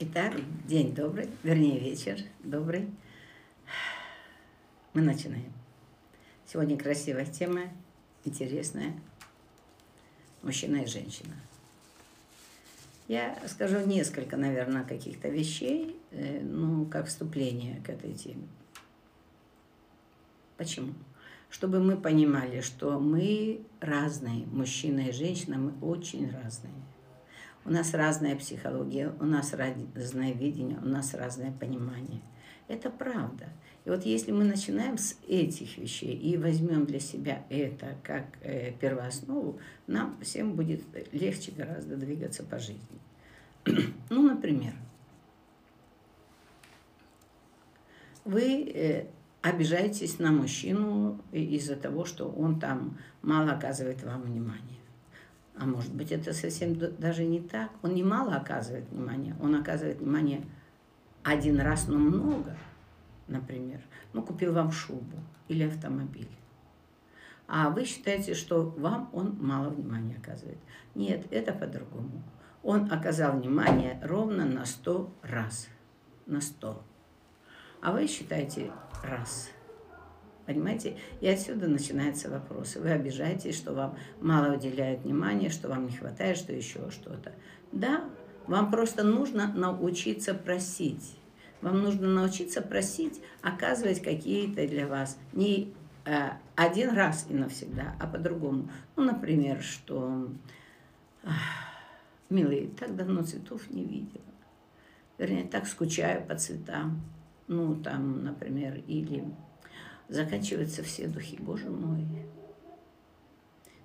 Итак, день добрый, вернее вечер добрый. Мы начинаем. Сегодня красивая тема, интересная. Мужчина и женщина. Я скажу несколько, наверное, каких-то вещей, э, ну, как вступление к этой теме. Почему? Чтобы мы понимали, что мы разные, мужчина и женщина, мы очень разные. У нас разная психология, у нас разное видение, у нас разное понимание. Это правда. И вот если мы начинаем с этих вещей и возьмем для себя это как э, первооснову, нам всем будет легче гораздо двигаться по жизни. ну, например, вы э, обижаетесь на мужчину из-за того, что он там мало оказывает вам внимания. А может быть, это совсем даже не так. Он не мало оказывает внимания, он оказывает внимание один раз, но много, например. Ну, купил вам шубу или автомобиль. А вы считаете, что вам он мало внимания оказывает. Нет, это по-другому. Он оказал внимание ровно на сто раз. На сто. А вы считаете раз. Понимаете? И отсюда начинаются вопросы. Вы обижаетесь, что вам мало уделяют внимания, что вам не хватает, что еще что-то. Да, вам просто нужно научиться просить. Вам нужно научиться просить, оказывать какие-то для вас не э, один раз и навсегда, а по-другому. Ну, например, что милый, так давно цветов не видела. Вернее, так скучаю по цветам. Ну, там, например, или заканчиваются все духи, Боже мой.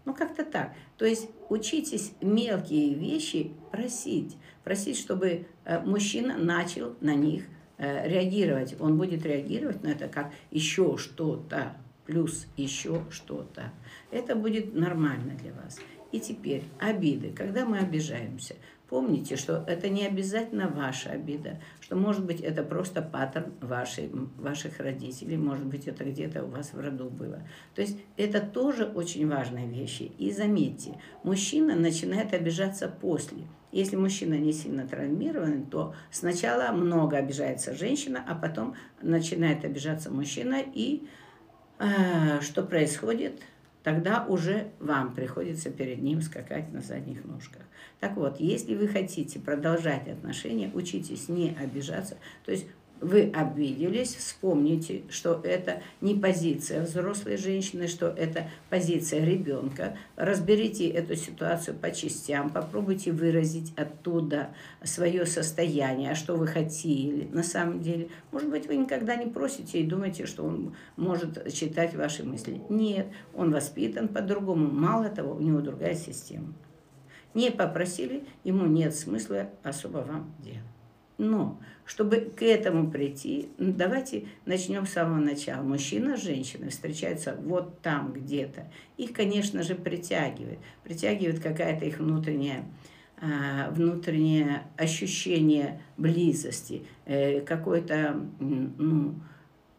Ну, как-то так. То есть учитесь мелкие вещи просить. Просить, чтобы э, мужчина начал на них э, реагировать. Он будет реагировать на это как еще что-то, плюс еще что-то. Это будет нормально для вас. И теперь обиды. Когда мы обижаемся, Помните, что это не обязательно ваша обида, что, может быть, это просто паттерн вашей, ваших родителей, может быть, это где-то у вас в роду было. То есть это тоже очень важные вещи. И заметьте, мужчина начинает обижаться после. Если мужчина не сильно травмирован, то сначала много обижается женщина, а потом начинает обижаться мужчина. И э, что происходит? Тогда уже вам приходится перед ним скакать на задних ножках. Так вот, если вы хотите продолжать отношения, учитесь не обижаться. То есть вы обиделись, вспомните, что это не позиция взрослой женщины, что это позиция ребенка. Разберите эту ситуацию по частям, попробуйте выразить оттуда свое состояние, а что вы хотели на самом деле. Может быть, вы никогда не просите и думаете, что он может читать ваши мысли. Нет, он воспитан по-другому. Мало того, у него другая система не попросили, ему нет смысла особо вам делать. Но, чтобы к этому прийти, давайте начнем с самого начала. Мужчина с женщиной встречаются вот там где-то. Их, конечно же, притягивает. Притягивает какая-то их внутренняя а, внутреннее ощущение близости, э, какое-то, ну,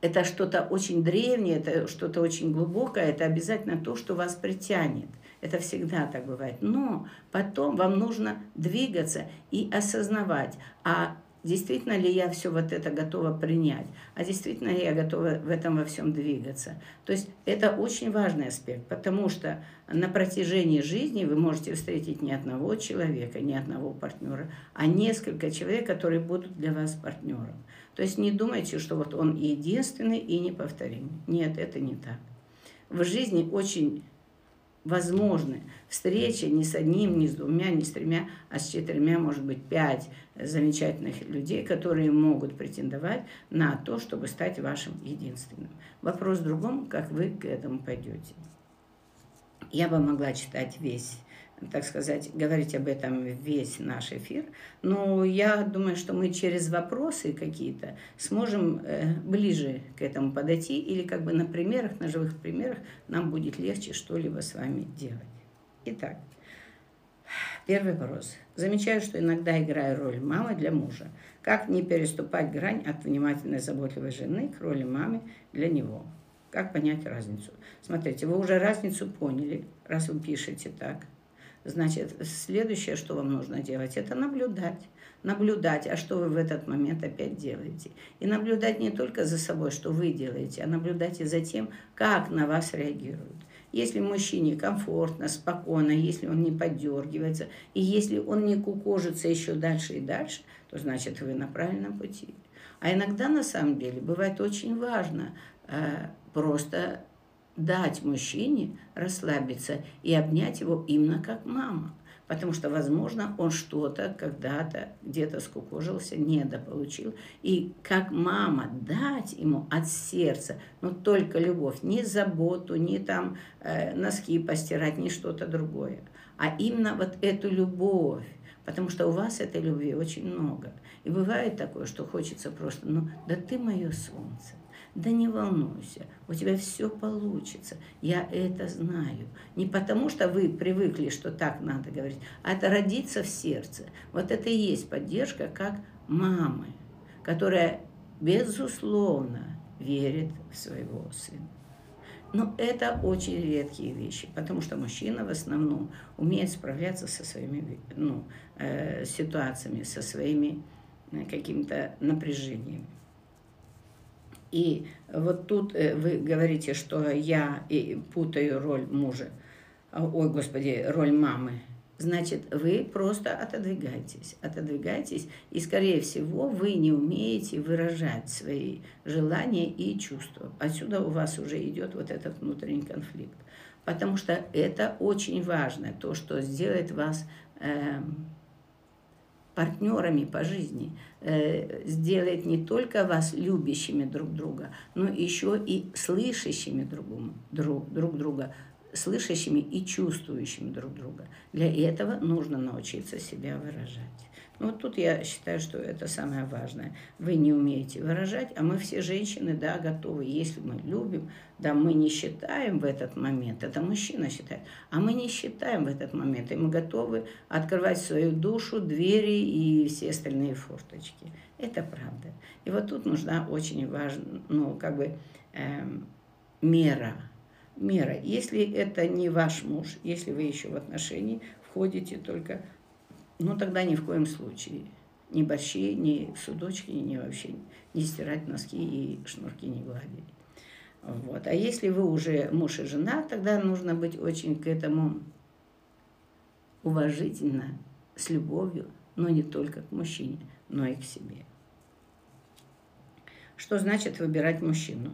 это что-то очень древнее, это что-то очень глубокое, это обязательно то, что вас притянет. Это всегда так бывает. Но потом вам нужно двигаться и осознавать, а действительно ли я все вот это готова принять, а действительно ли я готова в этом во всем двигаться. То есть это очень важный аспект, потому что на протяжении жизни вы можете встретить не одного человека, не одного партнера, а несколько человек, которые будут для вас партнером. То есть не думайте, что вот он единственный и неповторимый. Нет, это не так. В жизни очень возможны встречи не с одним, не с двумя, не с тремя, а с четырьмя, может быть, пять замечательных людей, которые могут претендовать на то, чтобы стать вашим единственным. Вопрос в другом, как вы к этому пойдете. Я бы могла читать весь так сказать, говорить об этом весь наш эфир. Но я думаю, что мы через вопросы какие-то сможем э, ближе к этому подойти, или как бы на примерах, на живых примерах нам будет легче что-либо с вами делать. Итак, первый вопрос. Замечаю, что иногда играю роль мамы для мужа. Как не переступать грань от внимательной, заботливой жены к роли мамы для него? Как понять разницу? Смотрите, вы уже разницу поняли, раз вы пишете так. Значит, следующее, что вам нужно делать, это наблюдать. наблюдать, а что вы в этот момент опять делаете. И наблюдать не только за собой, что вы делаете, а наблюдать и за тем, как на вас реагируют. Если мужчине комфортно, спокойно, если он не поддергивается, и если он не кукожится еще дальше и дальше, то значит вы на правильном пути. А иногда на самом деле бывает очень важно э, просто дать мужчине расслабиться и обнять его именно как мама. Потому что, возможно, он что-то когда-то где-то скукожился, недополучил. И как мама дать ему от сердца, но только любовь, не заботу, не там э, носки постирать, не что-то другое. А именно вот эту любовь. Потому что у вас этой любви очень много. И бывает такое, что хочется просто, ну, да ты мое солнце. Да не волнуйся, у тебя все получится. Я это знаю. Не потому, что вы привыкли, что так надо говорить, а это родиться в сердце. Вот это и есть поддержка как мамы, которая безусловно верит в своего сына. Но это очень редкие вещи, потому что мужчина в основном умеет справляться со своими ну, э, ситуациями, со своими э, какими-то напряжениями. И вот тут э, вы говорите, что я путаю роль мужа, а, ой, господи, роль мамы. Значит, вы просто отодвигаетесь, отодвигаетесь, и, скорее всего, вы не умеете выражать свои желания и чувства. Отсюда у вас уже идет вот этот внутренний конфликт. Потому что это очень важно, то, что сделает вас э, партнерами по жизни, э, сделает не только вас любящими друг друга, но еще и слышащими друг, друг, друг друга, слышащими и чувствующими друг друга. Для этого нужно научиться себя выражать. Вот тут я считаю, что это самое важное. Вы не умеете выражать, а мы все женщины, да, готовы. Если мы любим, да, мы не считаем в этот момент, это мужчина считает, а мы не считаем в этот момент, и мы готовы открывать свою душу, двери и все остальные форточки. Это правда. И вот тут нужна очень важная, ну, как бы, эм, мера. Мера. Если это не ваш муж, если вы еще в отношении, входите только ну, тогда ни в коем случае. Ни борщи, ни судочки, ни вообще не стирать носки и шнурки не гладить. Вот. А если вы уже муж и жена, тогда нужно быть очень к этому уважительно, с любовью, но не только к мужчине, но и к себе. Что значит выбирать мужчину?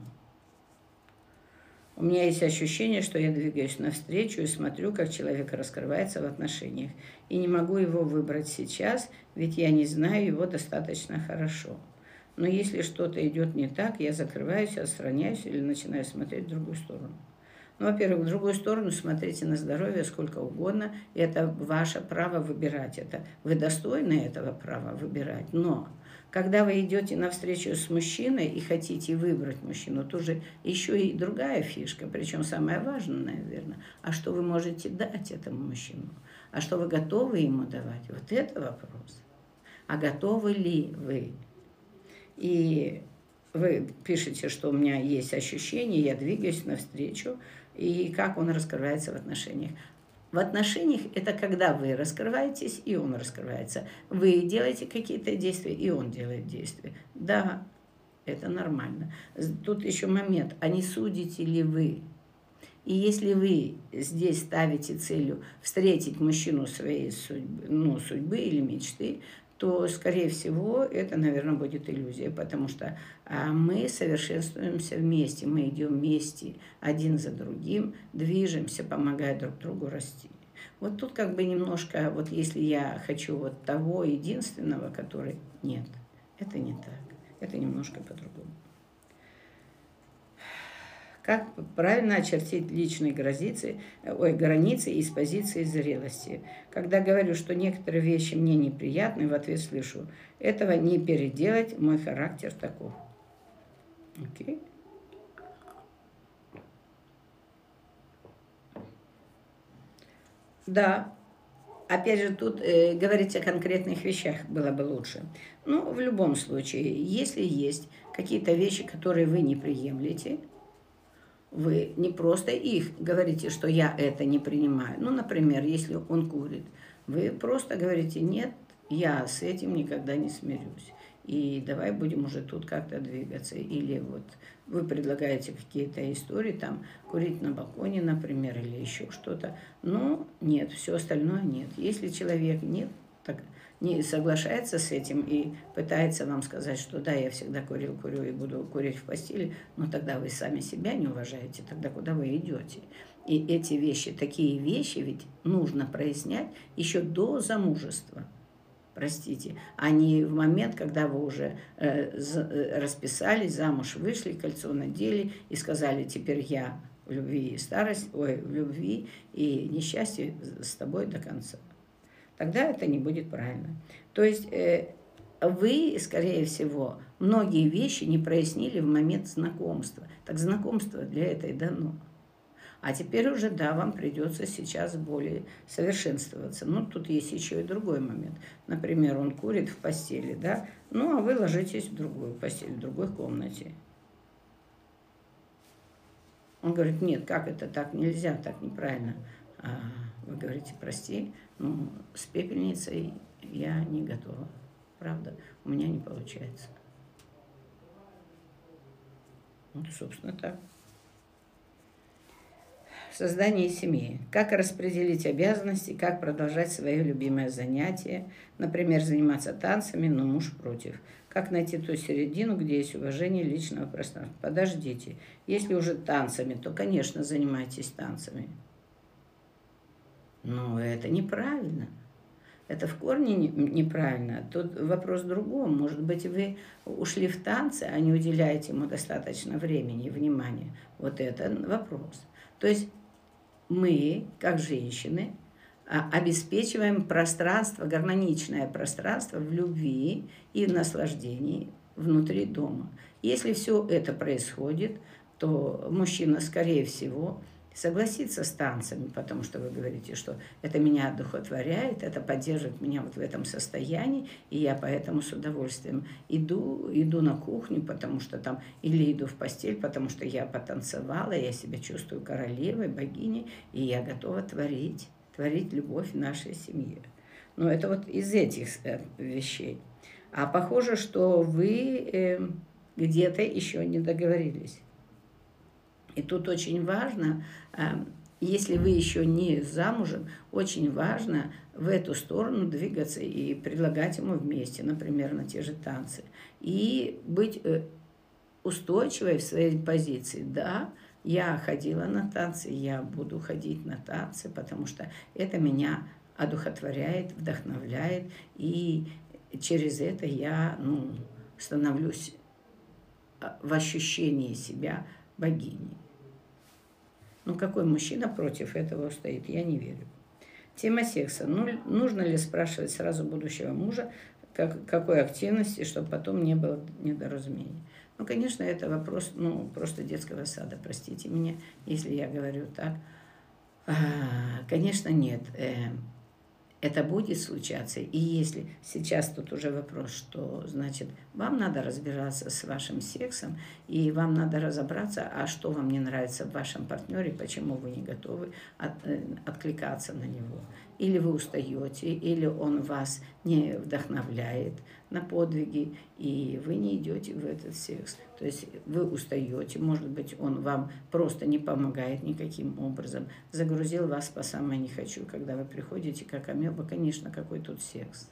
У меня есть ощущение, что я двигаюсь навстречу и смотрю, как человек раскрывается в отношениях. И не могу его выбрать сейчас, ведь я не знаю его достаточно хорошо. Но если что-то идет не так, я закрываюсь, отстраняюсь или начинаю смотреть в другую сторону. Ну, во-первых, в другую сторону смотрите на здоровье сколько угодно. И это ваше право выбирать это. Вы достойны этого права выбирать. Но когда вы идете на встречу с мужчиной и хотите выбрать мужчину, тоже еще и другая фишка, причем самая важная, наверное, а что вы можете дать этому мужчину, а что вы готовы ему давать, вот это вопрос. А готовы ли вы? И вы пишете, что у меня есть ощущение, я двигаюсь навстречу, и как он раскрывается в отношениях. В отношениях это когда вы раскрываетесь, и он раскрывается. Вы делаете какие-то действия, и он делает действия. Да, это нормально. Тут еще момент, а не судите ли вы? И если вы здесь ставите целью встретить мужчину своей судьбы, ну, судьбы или мечты, то, скорее всего, это, наверное, будет иллюзия, потому что а, мы совершенствуемся вместе, мы идем вместе, один за другим, движемся, помогая друг другу расти. Вот тут как бы немножко, вот если я хочу вот того единственного, который... Нет, это не так, это немножко по-другому. Как правильно очертить личные границы, ой, границы из позиции зрелости? Когда говорю, что некоторые вещи мне неприятны, в ответ слышу, этого не переделать, мой характер таков. Окей? Да, опять же, тут э, говорить о конкретных вещах было бы лучше. Ну, в любом случае, если есть какие-то вещи, которые вы не приемлете, вы не просто их говорите, что я это не принимаю. Ну, например, если он курит, вы просто говорите, нет, я с этим никогда не смирюсь. И давай будем уже тут как-то двигаться. Или вот вы предлагаете какие-то истории, там, курить на балконе, например, или еще что-то. Но нет, все остальное нет. Если человек нет, так не соглашается с этим и пытается вам сказать, что да, я всегда курил, курю и буду курить в постели, но тогда вы сами себя не уважаете, тогда куда вы идете? И эти вещи, такие вещи ведь нужно прояснять еще до замужества простите, а не в момент, когда вы уже э, э, расписались, замуж вышли, кольцо надели и сказали, теперь я в любви и старость, ой, в любви и несчастье с тобой до конца тогда это не будет правильно. То есть э, вы, скорее всего, многие вещи не прояснили в момент знакомства. Так знакомство для этого и дано. А теперь уже, да, вам придется сейчас более совершенствоваться. Ну, тут есть еще и другой момент. Например, он курит в постели, да, ну, а вы ложитесь в другую постель, в другой комнате. Он говорит, нет, как это так нельзя, так неправильно. Вы говорите, прости, ну, с пепельницей я не готова. Правда, у меня не получается. Вот, собственно, так. Создание семьи. Как распределить обязанности, как продолжать свое любимое занятие. Например, заниматься танцами, но муж против. Как найти ту середину, где есть уважение личного пространства. Подождите. Если уже танцами, то, конечно, занимайтесь танцами. Но это неправильно. Это в корне неправильно. Тут вопрос в другом. Может быть, вы ушли в танцы, а не уделяете ему достаточно времени и внимания. Вот это вопрос. То есть мы, как женщины, а, обеспечиваем пространство, гармоничное пространство в любви и в наслаждении внутри дома. Если все это происходит, то мужчина, скорее всего, согласиться с танцами, потому что вы говорите, что это меня одухотворяет, это поддерживает меня вот в этом состоянии, и я поэтому с удовольствием иду, иду на кухню, потому что там, или иду в постель, потому что я потанцевала, я себя чувствую королевой, богиней, и я готова творить, творить любовь в нашей семье. Но это вот из этих э, вещей. А похоже, что вы э, где-то еще не договорились. И тут очень важно, эм, если вы еще не замужем, очень важно в эту сторону двигаться и предлагать ему вместе, например, на те же танцы. И быть э, устойчивой в своей позиции. Да, я ходила на танцы, я буду ходить на танцы, потому что это меня одухотворяет, вдохновляет, и через это я ну, становлюсь э, в ощущении себя богиней. Ну, какой мужчина против этого стоит? Я не верю. Тема секса. Ну, нужно ли спрашивать сразу будущего мужа, как, какой активности, чтобы потом не было недоразумений? Ну, конечно, это вопрос, ну, просто детского сада, простите меня, если я говорю так. А, конечно, нет. Это будет случаться. И если сейчас тут уже вопрос, что значит, вам надо разбираться с вашим сексом, и вам надо разобраться, а что вам не нравится в вашем партнере, почему вы не готовы от, э, откликаться на него или вы устаете, или он вас не вдохновляет на подвиги, и вы не идете в этот секс. То есть вы устаете, может быть, он вам просто не помогает никаким образом, загрузил вас по самое не хочу, когда вы приходите как амеба, конечно, какой тут секс.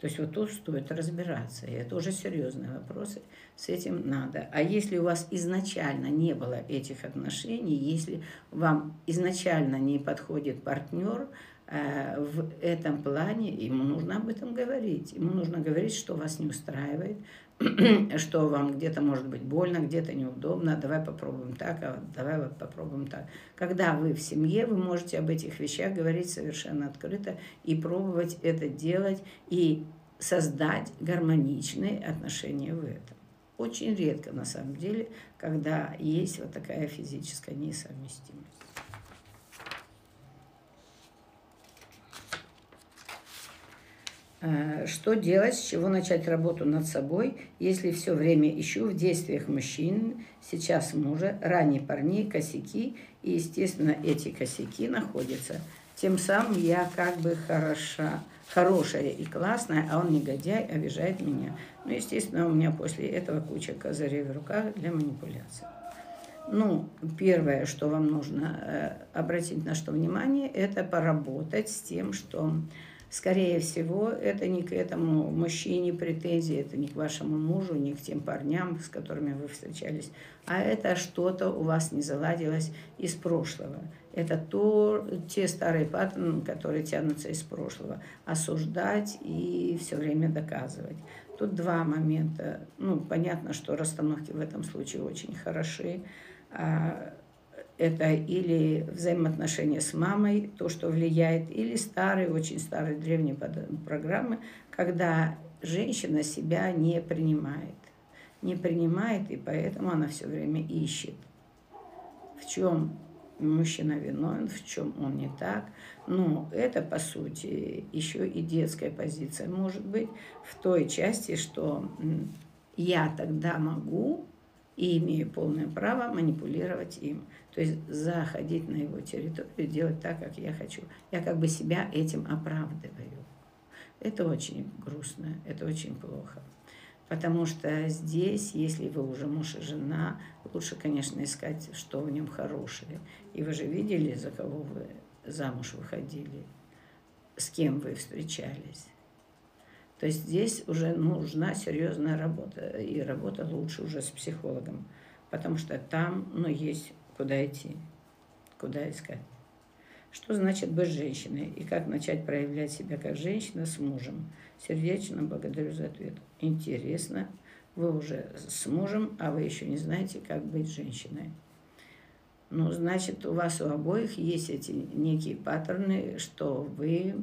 То есть вот тут стоит разбираться, и это уже серьезные вопросы, с этим надо. А если у вас изначально не было этих отношений, если вам изначально не подходит партнер, в этом плане ему нужно об этом говорить. Ему нужно говорить, что вас не устраивает, что вам где-то может быть больно, где-то неудобно, давай попробуем так, а давай вот попробуем так. Когда вы в семье, вы можете об этих вещах говорить совершенно открыто и пробовать это делать и создать гармоничные отношения в этом. Очень редко на самом деле, когда есть вот такая физическая несовместимость. Э, что делать, с чего начать работу над собой, если все время ищу в действиях мужчин, сейчас мужа, ранее парней, косяки, и, естественно, эти косяки находятся. Тем самым я как бы хороша, хорошая и классная, а он негодяй, обижает меня. Ну, естественно, у меня после этого куча козырей в руках для манипуляции. Ну, первое, что вам нужно э, обратить на что внимание, это поработать с тем, что, скорее всего, это не к этому мужчине претензии, это не к вашему мужу, не к тем парням, с которыми вы встречались, а это что-то у вас не заладилось из прошлого. Это то, те старые паттерны, которые тянутся из прошлого. Осуждать и все время доказывать. Тут два момента. Ну, понятно, что расстановки в этом случае очень хороши. А, это или взаимоотношения с мамой, то, что влияет, или старые, очень старые древние программы, когда женщина себя не принимает. Не принимает, и поэтому она все время ищет. В чем мужчина виновен, в чем он не так. Но это, по сути, еще и детская позиция может быть в той части, что я тогда могу, и имею полное право манипулировать им. То есть заходить на его территорию, делать так, как я хочу. Я как бы себя этим оправдываю. Это очень грустно, это очень плохо. Потому что здесь, если вы уже муж и жена, лучше, конечно, искать, что в нем хорошее. И вы же видели, за кого вы замуж выходили, с кем вы встречались. То есть здесь уже нужна серьезная работа, и работа лучше уже с психологом, потому что там, ну, есть куда идти, куда искать. Что значит быть женщиной и как начать проявлять себя как женщина с мужем? Сердечно благодарю за ответ. Интересно, вы уже с мужем, а вы еще не знаете, как быть женщиной. Ну, значит, у вас у обоих есть эти некие паттерны, что вы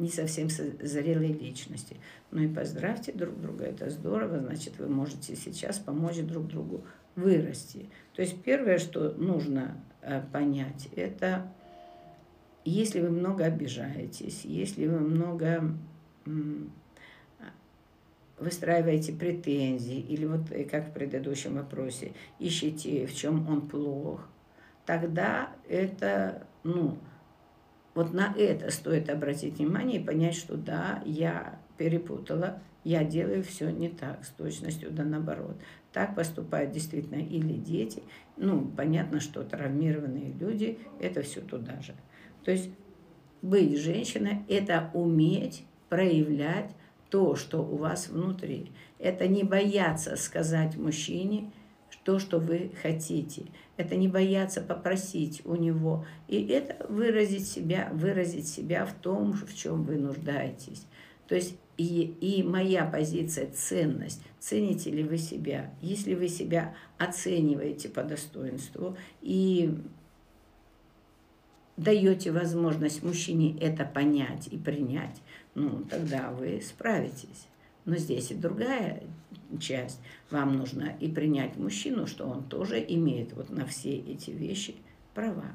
не совсем зрелые личности. Ну и поздравьте друг друга, это здорово, значит, вы можете сейчас помочь друг другу вырасти. То есть первое, что нужно э, понять, это если вы много обижаетесь, если вы много выстраиваете претензии, или вот э, как в предыдущем вопросе, ищете, в чем он плох, тогда это, ну, вот на это стоит обратить внимание и понять, что да, я перепутала, я делаю все не так, с точностью да наоборот. Так поступают действительно или дети, ну, понятно, что травмированные люди, это все туда же. То есть быть женщиной – это уметь проявлять то, что у вас внутри. Это не бояться сказать мужчине то, что вы хотите – это не бояться попросить у него. И это выразить себя, выразить себя в том, в чем вы нуждаетесь. То есть и, и моя позиция – ценность. Цените ли вы себя? Если вы себя оцениваете по достоинству и даете возможность мужчине это понять и принять, ну, тогда вы справитесь. Но здесь и другая часть. Вам нужно и принять мужчину, что он тоже имеет вот на все эти вещи права.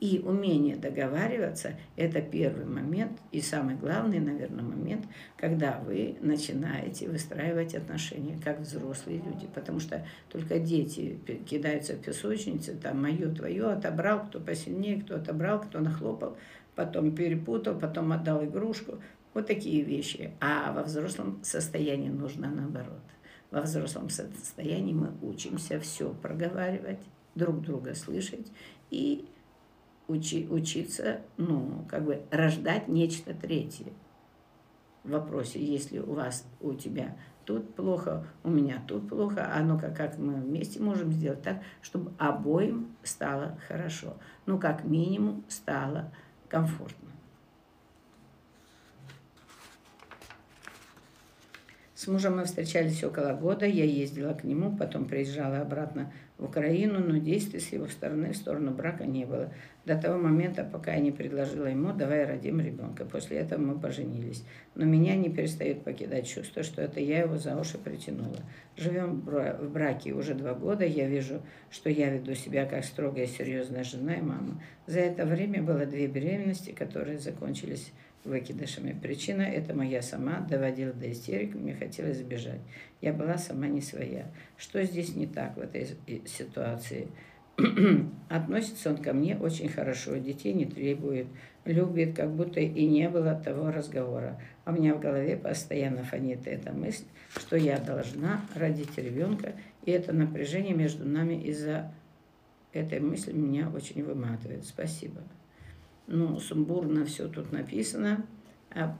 И умение договариваться – это первый момент и самый главный, наверное, момент, когда вы начинаете выстраивать отношения как взрослые люди. Потому что только дети кидаются в песочницы, там мое, твое, отобрал, кто посильнее, кто отобрал, кто нахлопал, потом перепутал, потом отдал игрушку. Вот такие вещи. А во взрослом состоянии нужно наоборот. Во взрослом состоянии мы учимся все проговаривать, друг друга слышать и учи, учиться, ну, как бы рождать нечто третье. В вопросе, если у вас, у тебя тут плохо, у меня тут плохо, а ну-ка, как мы вместе можем сделать так, чтобы обоим стало хорошо. Ну, как минимум, стало комфортно. С мужем мы встречались около года, я ездила к нему, потом приезжала обратно в Украину, но действий с его стороны в сторону брака не было. До того момента, пока я не предложила ему, давай родим ребенка. После этого мы поженились. Но меня не перестает покидать чувство, что это я его за уши притянула. Живем в браке уже два года, я вижу, что я веду себя как строгая, серьезная жена и мама. За это время было две беременности, которые закончились выкидышами. Причина – это моя сама доводила до истерик, мне хотелось сбежать. Я была сама не своя. Что здесь не так в этой ситуации? Относится он ко мне очень хорошо, детей не требует, любит, как будто и не было того разговора. А у меня в голове постоянно фонит эта мысль, что я должна родить ребенка, и это напряжение между нами из-за этой мысли меня очень выматывает. Спасибо. Ну, сумбурно все тут написано. А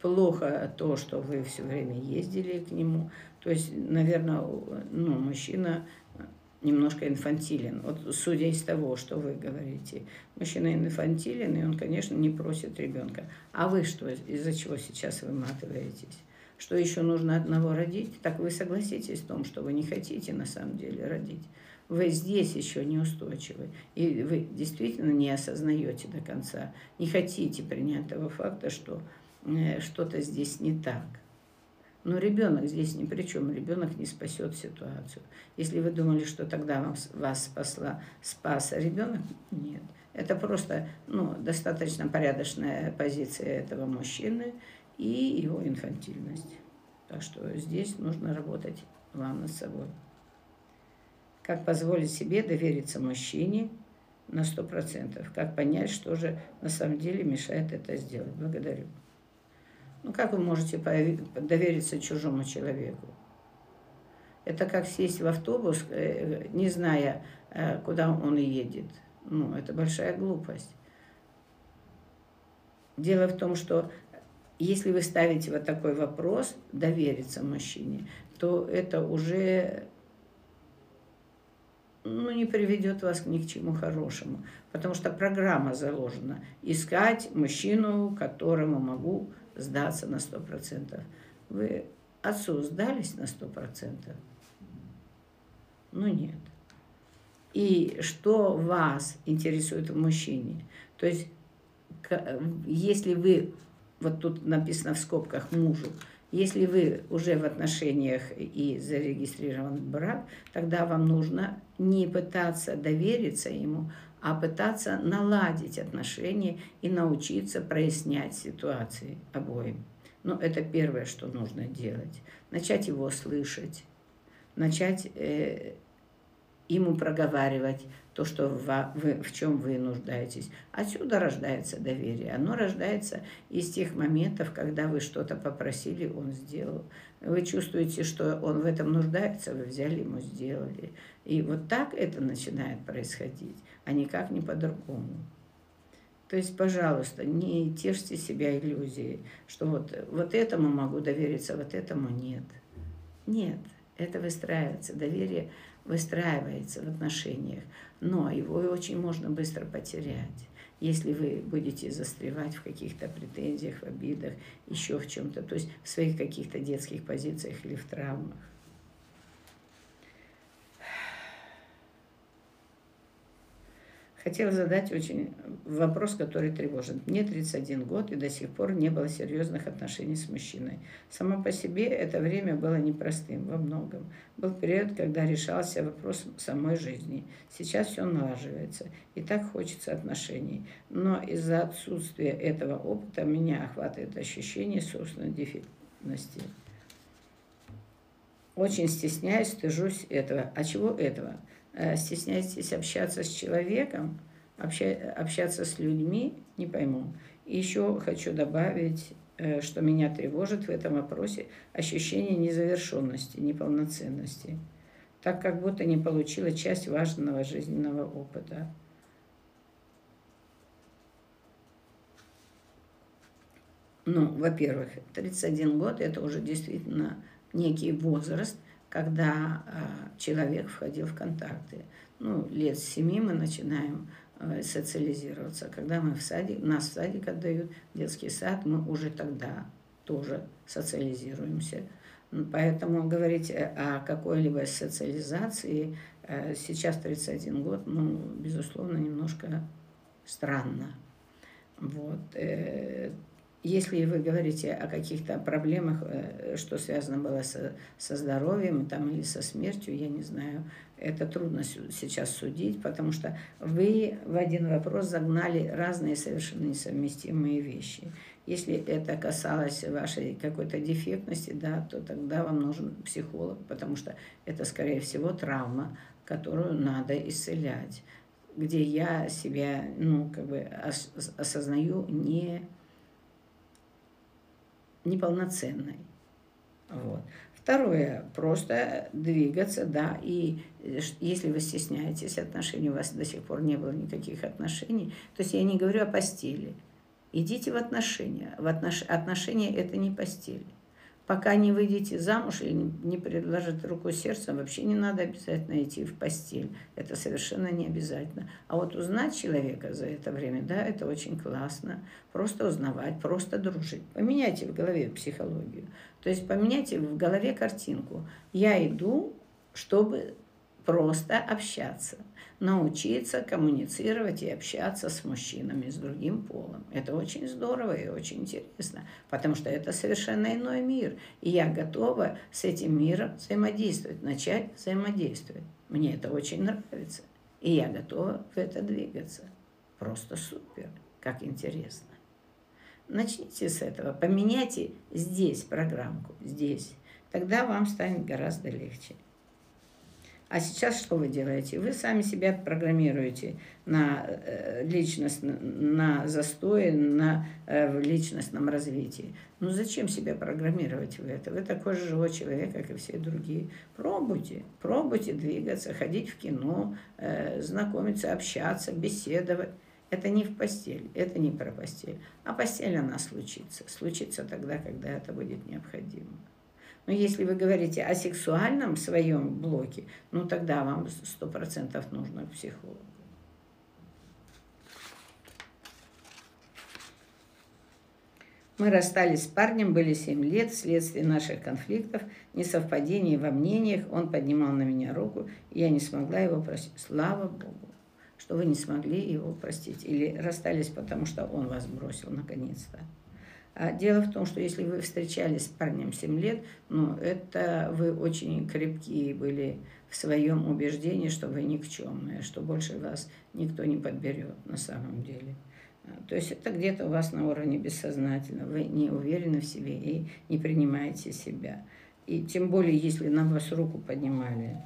плохо то, что вы все время ездили к нему. То есть, наверное, ну, мужчина немножко инфантилен. Вот судя из того, что вы говорите, мужчина инфантилен, и он, конечно, не просит ребенка. А вы что, из-за чего сейчас выматываетесь? Что еще нужно одного родить? Так вы согласитесь в том, что вы не хотите на самом деле родить. Вы здесь еще неустойчивы. И вы действительно не осознаете до конца, не хотите принять того факта, что э, что-то здесь не так. Но ребенок здесь ни при чем, ребенок не спасет ситуацию. Если вы думали, что тогда вам, вас спасла, спас ребенок, нет. Это просто ну, достаточно порядочная позиция этого мужчины и его инфантильность. Так что здесь нужно работать вам над собой. Как позволить себе довериться мужчине на сто процентов? Как понять, что же на самом деле мешает это сделать? Благодарю. Ну как вы можете довериться чужому человеку? Это как сесть в автобус, э, не зная, э, куда он едет. Ну, это большая глупость. Дело в том, что если вы ставите вот такой вопрос, довериться мужчине, то это уже ну, не приведет вас ни к чему хорошему. Потому что программа заложена. Искать мужчину, которому могу сдаться на сто процентов. Вы отцу сдались на сто процентов? Ну нет. И что вас интересует в мужчине? То есть, если вы, вот тут написано в скобках мужу, если вы уже в отношениях и зарегистрирован брак, тогда вам нужно не пытаться довериться ему, а пытаться наладить отношения и научиться прояснять ситуации обоим. Но это первое, что нужно делать. Начать его слышать, начать э, ему проговаривать то, что вы, в чем вы нуждаетесь. Отсюда рождается доверие. Оно рождается из тех моментов, когда вы что-то попросили, он сделал. Вы чувствуете, что он в этом нуждается, вы взяли ему, сделали. И вот так это начинает происходить, а никак не по-другому. То есть, пожалуйста, не тешьте себя иллюзией, что вот, вот этому могу довериться, вот этому нет. Нет, это выстраивается. Доверие выстраивается в отношениях, но его очень можно быстро потерять, если вы будете застревать в каких-то претензиях, в обидах, еще в чем-то, то есть в своих каких-то детских позициях или в травмах. Хотела задать очень вопрос, который тревожит. Мне 31 год, и до сих пор не было серьезных отношений с мужчиной. Само по себе это время было непростым во многом. Был период, когда решался вопрос самой жизни. Сейчас все налаживается, и так хочется отношений. Но из-за отсутствия этого опыта меня охватывает ощущение собственной дефектности. Очень стесняюсь, стыжусь этого. А чего этого? Э, стесняетесь общаться с человеком, обща, общаться с людьми, не пойму. И еще хочу добавить, э, что меня тревожит в этом вопросе ощущение незавершенности, неполноценности, так как будто не получила часть важного жизненного опыта. Ну, во-первых, 31 год – это уже действительно некий возраст, когда э, человек входил в контакты. Ну, лет семи мы начинаем э, социализироваться. Когда мы в садик, нас в садик отдают, детский сад, мы уже тогда тоже социализируемся. Поэтому говорить о какой-либо социализации э, сейчас 31 год, ну, безусловно, немножко странно. Вот. Если вы говорите о каких-то проблемах, э, что связано было со, со здоровьем там, или со смертью, я не знаю, это трудно сейчас судить, потому что вы в один вопрос загнали разные совершенно несовместимые вещи. Если это касалось вашей какой-то дефектности, да, то тогда вам нужен психолог, потому что это, скорее всего, травма, которую надо исцелять, где я себя, ну, как бы осознаю не неполноценной. Вот. Второе, просто двигаться, да, и э, если вы стесняетесь отношений, у вас до сих пор не было никаких отношений, то есть я не говорю о постели. Идите в отношения. В отнош... Отношения – это не постель. Пока не выйдете замуж или не предложит руку сердца, вообще не надо обязательно идти в постель. Это совершенно не обязательно. А вот узнать человека за это время, да, это очень классно. Просто узнавать, просто дружить. Поменяйте в голове психологию. То есть поменяйте в голове картинку. Я иду, чтобы просто общаться научиться коммуницировать и общаться с мужчинами, с другим полом. Это очень здорово и очень интересно, потому что это совершенно иной мир. И я готова с этим миром взаимодействовать, начать взаимодействовать. Мне это очень нравится. И я готова в это двигаться. Просто супер, как интересно. Начните с этого, поменяйте здесь программку, здесь. Тогда вам станет гораздо легче. А сейчас что вы делаете? Вы сами себя программируете на э, личность, на застой, на э, личностном развитии. Ну зачем себя программировать в это? Вы такой же живой человек, как и все другие. Пробуйте, пробуйте двигаться, ходить в кино, э, знакомиться, общаться, беседовать. Это не в постель, это не про постель. А постель она случится. Случится тогда, когда это будет необходимо. Но если вы говорите о сексуальном своем блоке, ну тогда вам сто процентов нужно к психологу. Мы расстались с парнем, были 7 лет, вследствие наших конфликтов, несовпадений во мнениях. Он поднимал на меня руку, и я не смогла его простить. Слава Богу, что вы не смогли его простить. Или расстались, потому что он вас бросил наконец-то. А дело в том, что если вы встречались с парнем 7 лет, ну, это вы очень крепкие были в своем убеждении, что вы никчемные, что больше вас никто не подберет на самом деле. А, то есть это где-то у вас на уровне бессознательного. Вы не уверены в себе и не принимаете себя. И тем более, если на вас руку поднимали,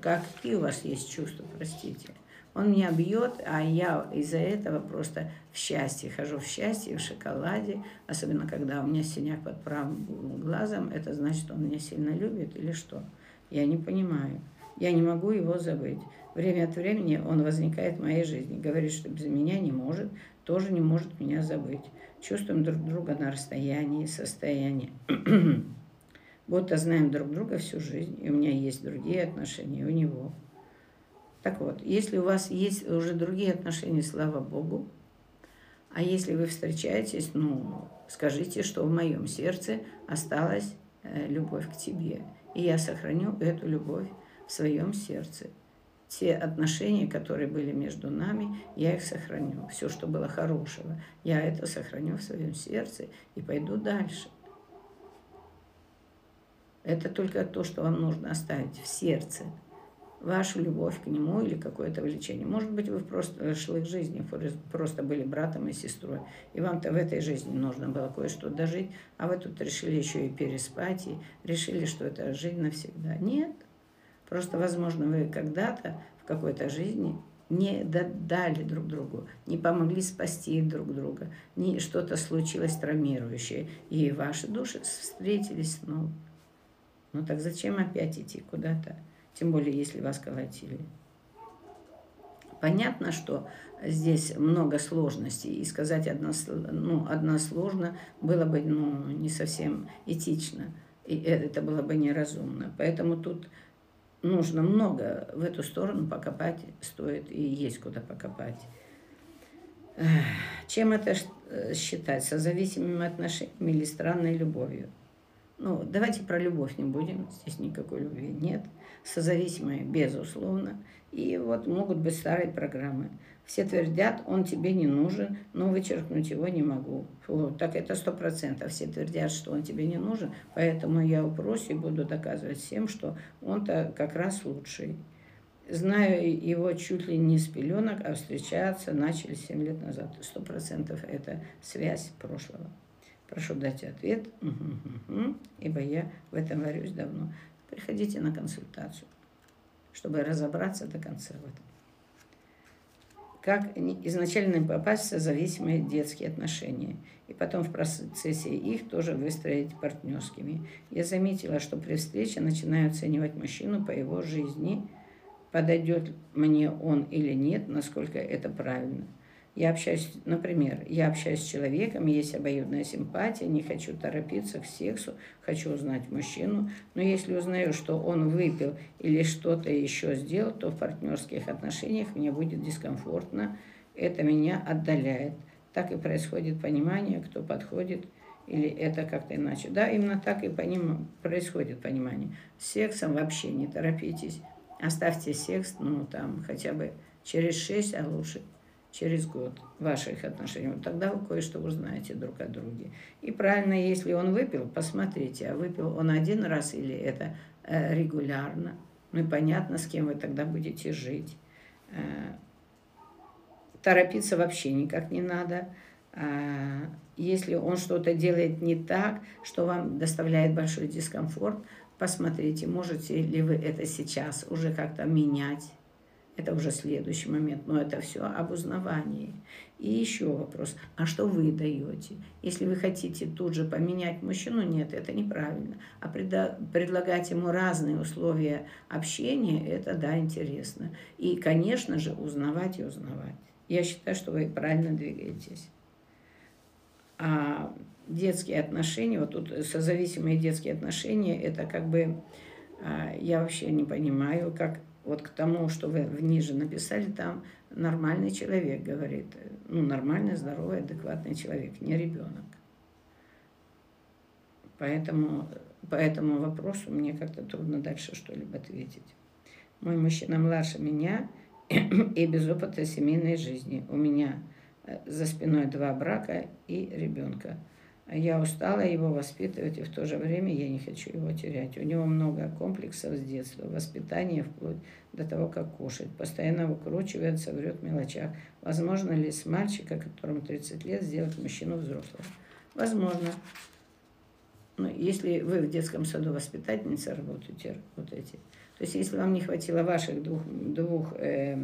какие у вас есть чувства, простите. Он меня бьет, а я из-за этого просто в счастье, хожу в счастье, в шоколаде, особенно когда у меня синяк под правым глазом, это значит, он меня сильно любит или что? Я не понимаю. Я не могу его забыть. Время от времени он возникает в моей жизни, говорит, что без меня не может, тоже не может меня забыть. Чувствуем друг друга на расстоянии, состоянии. Будто знаем друг друга всю жизнь, и у меня есть другие отношения, у него. Так вот, если у вас есть уже другие отношения, слава Богу, а если вы встречаетесь, ну, скажите, что в моем сердце осталась э, любовь к тебе. И я сохраню эту любовь в своем сердце. Те отношения, которые были между нами, я их сохраню. Все, что было хорошего, я это сохраню в своем сердце и пойду дальше. Это только то, что вам нужно оставить в сердце вашу любовь к нему или какое-то влечение. Может быть, вы в прошлых жизнях просто были братом и сестрой, и вам-то в этой жизни нужно было кое-что дожить, а вы тут решили еще и переспать, и решили, что это жизнь навсегда. Нет. Просто, возможно, вы когда-то в какой-то жизни не дали друг другу, не помогли спасти друг друга, не что-то случилось травмирующее, и ваши души встретились снова. Ну так зачем опять идти куда-то? Тем более, если вас колотили. Понятно, что здесь много сложностей, и сказать одно, ну, односложно было бы ну, не совсем этично, и это было бы неразумно. Поэтому тут нужно много в эту сторону покопать, стоит и есть куда покопать. Чем это э, считать? Созависимыми отношениями или странной любовью? Ну, давайте про любовь не будем, здесь никакой любви нет созависимые, безусловно. И вот могут быть старые программы. Все твердят, он тебе не нужен, но вычеркнуть его не могу. Вот, так это сто процентов. Все твердят, что он тебе не нужен, поэтому я упрусь и буду доказывать всем, что он-то как раз лучший. Знаю его чуть ли не с пеленок, а встречаться начали 7 лет назад. Сто процентов это связь прошлого. Прошу дать ответ, угу, угу, ибо я в этом варюсь давно приходите на консультацию. чтобы разобраться до конца в этом. Как изначально попасть в созависимые детские отношения, и потом в процессе их тоже выстроить партнерскими. Я заметила, что при встрече начинаю оценивать мужчину по его жизни, подойдет мне он или нет, насколько это правильно – я общаюсь, например, я общаюсь с человеком, есть обоюдная симпатия, не хочу торопиться к сексу, хочу узнать мужчину, но если узнаю, что он выпил или что-то еще сделал, то в партнерских отношениях мне будет дискомфортно, это меня отдаляет. Так и происходит понимание, кто подходит, или это как-то иначе. Да, именно так и поним... происходит понимание. С сексом вообще не торопитесь. Оставьте секс, ну, там, хотя бы через 6, а лучше через год ваших отношений. Вот тогда вы кое-что узнаете друг о друге. И правильно, если он выпил, посмотрите, а выпил он один раз или это э, регулярно. Ну и понятно, с кем вы тогда будете жить. Э, торопиться вообще никак не надо. А если он что-то делает не так, что вам доставляет большой дискомфорт, посмотрите, можете ли вы это сейчас уже как-то менять это уже следующий момент, но это все об узнавании. И еще вопрос, а что вы даете? Если вы хотите тут же поменять мужчину, нет, это неправильно. А предлагать ему разные условия общения, это да, интересно. И, конечно же, узнавать и узнавать. Я считаю, что вы правильно двигаетесь. А детские отношения, вот тут созависимые детские отношения, это как бы, а, я вообще не понимаю, как вот к тому, что вы ниже написали, там нормальный человек говорит. Ну, нормальный, здоровый, адекватный человек, не ребенок. Поэтому по этому вопросу мне как-то трудно дальше что-либо ответить. Мой мужчина младше меня и без опыта семейной жизни. У меня э, за спиной два брака и ребенка. Я устала его воспитывать, и в то же время я не хочу его терять. У него много комплексов с детства, воспитание вплоть до того, как кушать. Постоянно выкручивается, врет в мелочах. Возможно ли с мальчика, которому 30 лет, сделать мужчину взрослого? Возможно. Но если вы в детском саду воспитательница работаете, работаете, то есть если вам не хватило ваших двух, двух э,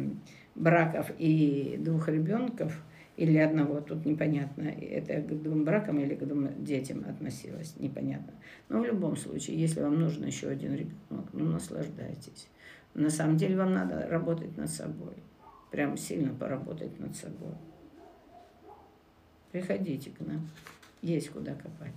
браков и двух ребенков, или одного, тут непонятно, это к двум бракам или к двум детям относилось, непонятно. Но в любом случае, если вам нужен еще один ребенок, ну, наслаждайтесь. На самом деле вам надо работать над собой, прям сильно поработать над собой. Приходите к нам, есть куда копать.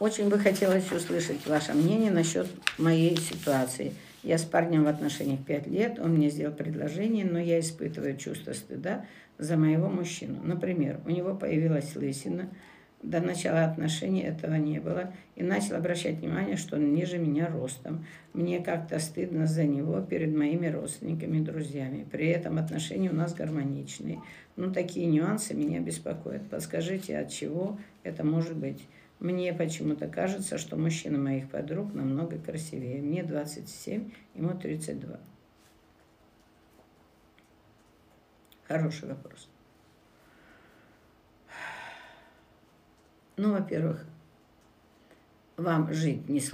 Очень бы хотелось услышать ваше мнение насчет моей ситуации. Я с парнем в отношениях 5 лет, он мне сделал предложение, но я испытываю чувство стыда за моего мужчину. Например, у него появилась лысина, до начала отношений этого не было, и начал обращать внимание, что он ниже меня ростом. Мне как-то стыдно за него перед моими родственниками друзьями. При этом отношения у нас гармоничные. Ну, такие нюансы меня беспокоят. Подскажите, от чего это может быть? Мне почему-то кажется, что мужчина моих подруг намного красивее. Мне 27, ему 32. Хороший вопрос. Ну, во-первых, вам жить не с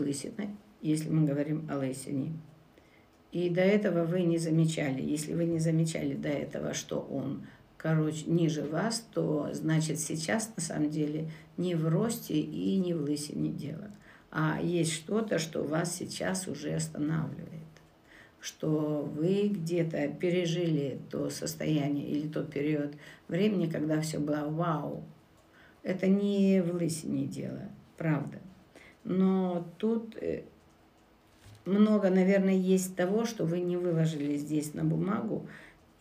если мы говорим о лысине. И до этого вы не замечали, если вы не замечали до этого, что он короче, ниже вас, то значит сейчас на самом деле не в росте и не в лысине дело, а есть что-то, что вас сейчас уже останавливает что вы где-то пережили то состояние или тот период времени, когда все было вау. Это не в лысине дело, правда. Но тут э, много, наверное, есть того, что вы не выложили здесь на бумагу,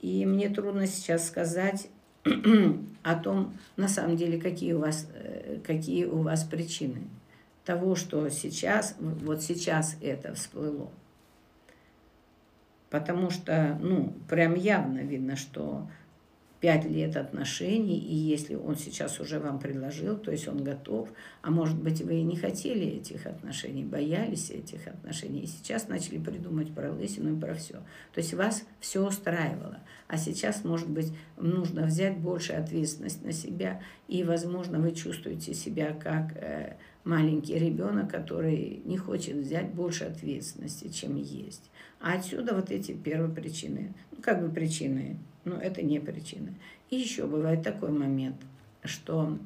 и мне трудно сейчас сказать о том, на самом деле, какие у вас, э, какие у вас причины того, что сейчас, вот сейчас это всплыло. Потому что, ну, прям явно видно, что пять лет отношений, и если он сейчас уже вам предложил, то есть он готов, а может быть вы и не хотели этих отношений, боялись этих отношений, и сейчас начали придумать про лысину и про все. То есть вас все устраивало, а сейчас, может быть, нужно взять больше ответственность на себя, и, возможно, вы чувствуете себя как э, маленький ребенок, который не хочет взять больше ответственности, чем есть. А отсюда вот эти первые причины, ну как бы причины но это не причина. И еще бывает такой момент, что